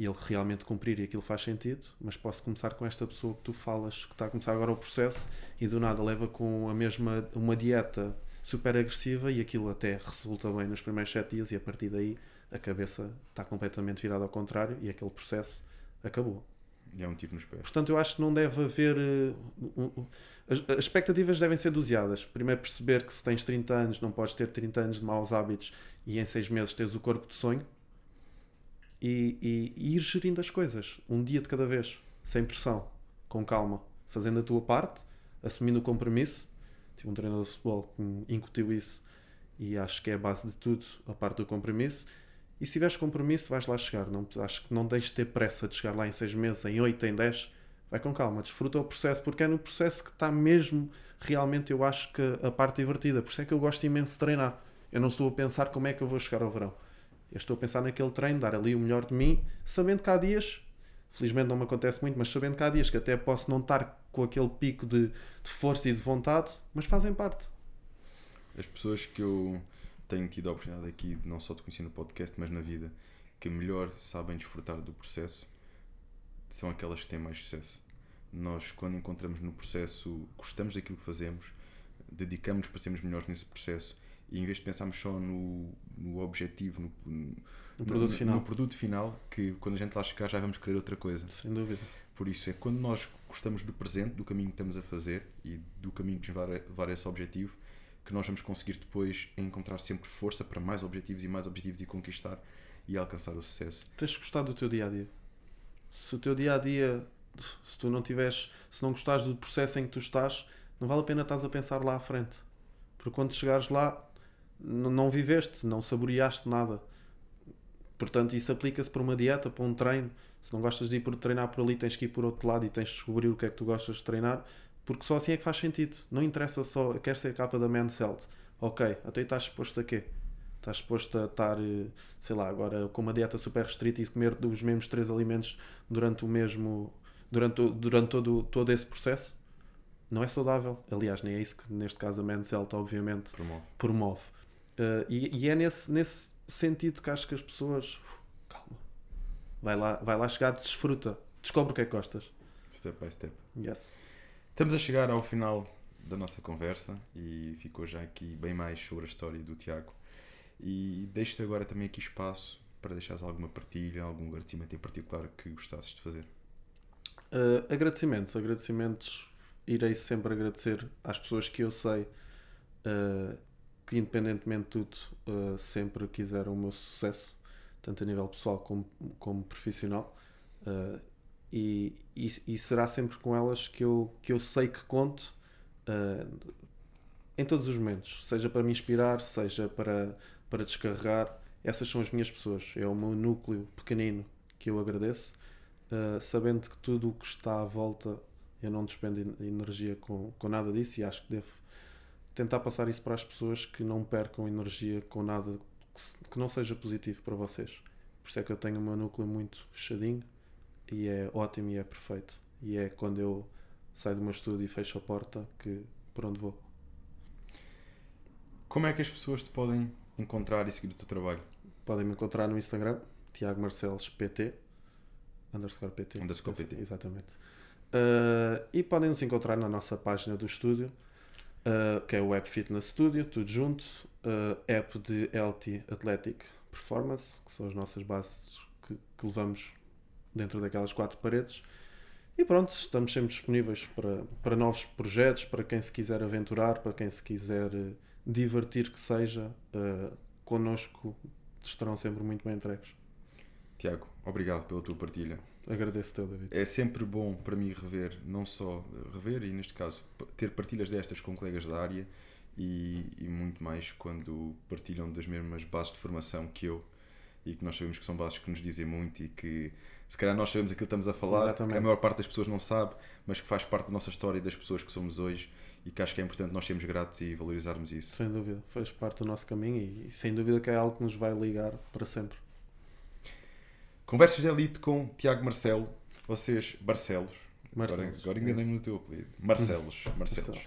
e ele realmente cumprir e aquilo faz sentido, mas posso começar com esta pessoa que tu falas, que está a começar agora o processo e do nada leva com a mesma uma dieta super agressiva e aquilo até resulta bem nos primeiros sete dias e a partir daí a cabeça está completamente virada ao contrário e aquele processo acabou. E é um tiro nos pés. Portanto, eu acho que não deve haver. Uh, as, as expectativas devem ser doseadas. Primeiro, perceber que se tens 30 anos, não podes ter 30 anos de maus hábitos e em 6 meses teres o corpo de sonho e, e, e ir gerindo as coisas, um dia de cada vez, sem pressão, com calma, fazendo a tua parte, assumindo o compromisso. Tive um treinador de futebol que me incutiu isso e acho que é a base de tudo, a parte do compromisso. E se tiveres compromisso, vais lá chegar. Não, acho que não deixes de ter pressa de chegar lá em 6 meses, em 8, em 10. Vai com calma, desfruta o processo, porque é no processo que está mesmo, realmente, eu acho que a parte divertida. Por isso é que eu gosto imenso de treinar. Eu não estou a pensar como é que eu vou chegar ao verão. Eu estou a pensar naquele treino, dar ali o melhor de mim, sabendo que há dias, felizmente não me acontece muito, mas sabendo que há dias que até posso não estar com aquele pico de, de força e de vontade, mas fazem parte. As pessoas que eu tenho tido a oportunidade aqui, não só de conhecer no podcast, mas na vida, que melhor sabem desfrutar do processo, são aquelas que têm mais sucesso. Nós, quando encontramos no processo, gostamos daquilo que fazemos, dedicamos-nos para sermos melhores nesse processo e em vez de pensarmos só no, no objetivo, no, no, no produto no, final. no produto final, que quando a gente lá chegar já vamos querer outra coisa. Sem dúvida. Por isso é quando nós gostamos do presente, do caminho que estamos a fazer e do caminho que nos vai levar a esse objetivo, que nós vamos conseguir depois encontrar sempre força para mais objetivos e mais objetivos e conquistar e alcançar o sucesso. Tens gostado do teu dia a dia? Se o teu dia a dia Se tu não tiveres, se não gostares do processo em que tu estás, não vale a pena estás a pensar lá à frente. Porque quando chegares lá, não viveste, não saboreaste nada. Portanto, isso aplica-se para uma dieta, para um treino. Se não gostas de ir por treinar por ali, tens que ir por outro lado e tens de descobrir o que é que tu gostas de treinar, porque só assim é que faz sentido. Não interessa só, quer ser capa da Men's Health. Ok, até estás exposto a quê? Estás exposto a estar, eh, sei lá, agora com uma dieta super restrita e comer os mesmos três alimentos durante o mesmo. durante, durante todo, todo esse processo? Não é saudável. Aliás, nem é isso que neste caso a Men's Health, obviamente, Promove. promove. Uh, e, e é nesse, nesse sentido que acho que as pessoas. uf, calma. Vai lá, vai lá chegar, desfruta. Descobre o que é que gostas. Step by step. Yes. Estamos a chegar ao final da nossa conversa e ficou já aqui bem mais sobre a história do Tiago. E deixo-te agora também aqui espaço para deixares alguma partilha, algum agradecimento em particular que gostasses de fazer. Uh, agradecimentos. Agradecimentos. Irei sempre agradecer às pessoas que eu sei uh, que, independentemente de tudo, uh, sempre quiseram o meu sucesso, tanto a nível pessoal como, como profissional. Uh, e, e, e será sempre com elas que eu, que eu sei que conto uh, em todos os momentos, seja para me inspirar, seja para, para descarregar. Essas são as minhas pessoas, é o meu núcleo pequenino que eu agradeço, uh, sabendo que tudo o que está à volta eu não despendo en- energia com, com nada disso e acho que devo tentar passar isso para as pessoas que não percam energia com nada que, que não seja positivo para vocês. Por isso é que eu tenho o meu núcleo muito fechadinho e é ótimo e é perfeito. E é quando eu saio do meu estúdio e fecho a porta que por onde vou. Como é que as pessoas te podem encontrar e seguir o teu trabalho? Podem me encontrar no Instagram, Tiago Marcelos PT, underscore PT. Underscore PT. Exatamente. Uh, e podem nos encontrar na nossa página do estúdio, uh, que é o Web Fitness Studio, tudo junto. Uh, app de Healthy Athletic Performance, que são as nossas bases que, que levamos dentro daquelas quatro paredes. E pronto, estamos sempre disponíveis para, para novos projetos, para quem se quiser aventurar, para quem se quiser eh, divertir que seja, uh, connosco estarão sempre muito bem entregues. Tiago, obrigado pela tua partilha. Agradeço teu, David. É sempre bom para mim rever, não só rever, e neste caso ter partilhas destas com colegas da área e, e muito mais quando partilham das mesmas bases de formação que eu e que nós sabemos que são bases que nos dizem muito e que se calhar nós sabemos aquilo que estamos a falar, Exatamente. a maior parte das pessoas não sabe, mas que faz parte da nossa história e das pessoas que somos hoje e que acho que é importante nós sermos gratos e valorizarmos isso. Sem dúvida, faz parte do nosso caminho e, e sem dúvida que é algo que nos vai ligar para sempre. Conversas de Elite com Tiago Marcelo, vocês, Barcelos, agora, Marcelos. agora enganei-me no teu apelido, Marcelos, Marcelos. Marcelos.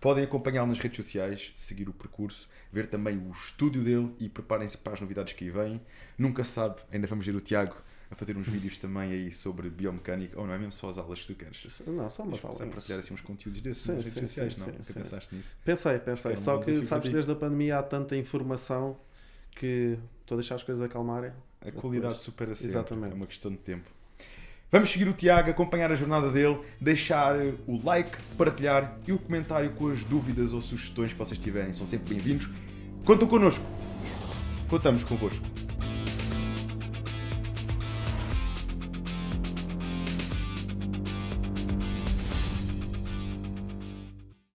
Podem acompanhá-lo nas redes sociais, seguir o percurso, ver também o estúdio dele e preparem-se para as novidades que aí vêm. Nunca sabe, ainda vamos ver o Tiago a fazer uns vídeos também aí sobre biomecânica, ou não é mesmo só as aulas que tu queres? Não, só umas Mas a aulas. partilhar assim uns conteúdos desses Sim, nas redes sim, sociais, sim, não? sim, sim. pensaste nisso? Pensei, pensei. Um Só que, sabes, desde a pandemia há tanta informação que estou a deixar as coisas acalmarem. A qualidade Depois. supera sempre, Exatamente. é uma questão de tempo. Vamos seguir o Tiago, acompanhar a jornada dele, deixar eh, o like, partilhar e o comentário com as dúvidas ou sugestões que vocês tiverem. São sempre bem-vindos. Contam connosco. Contamos convosco.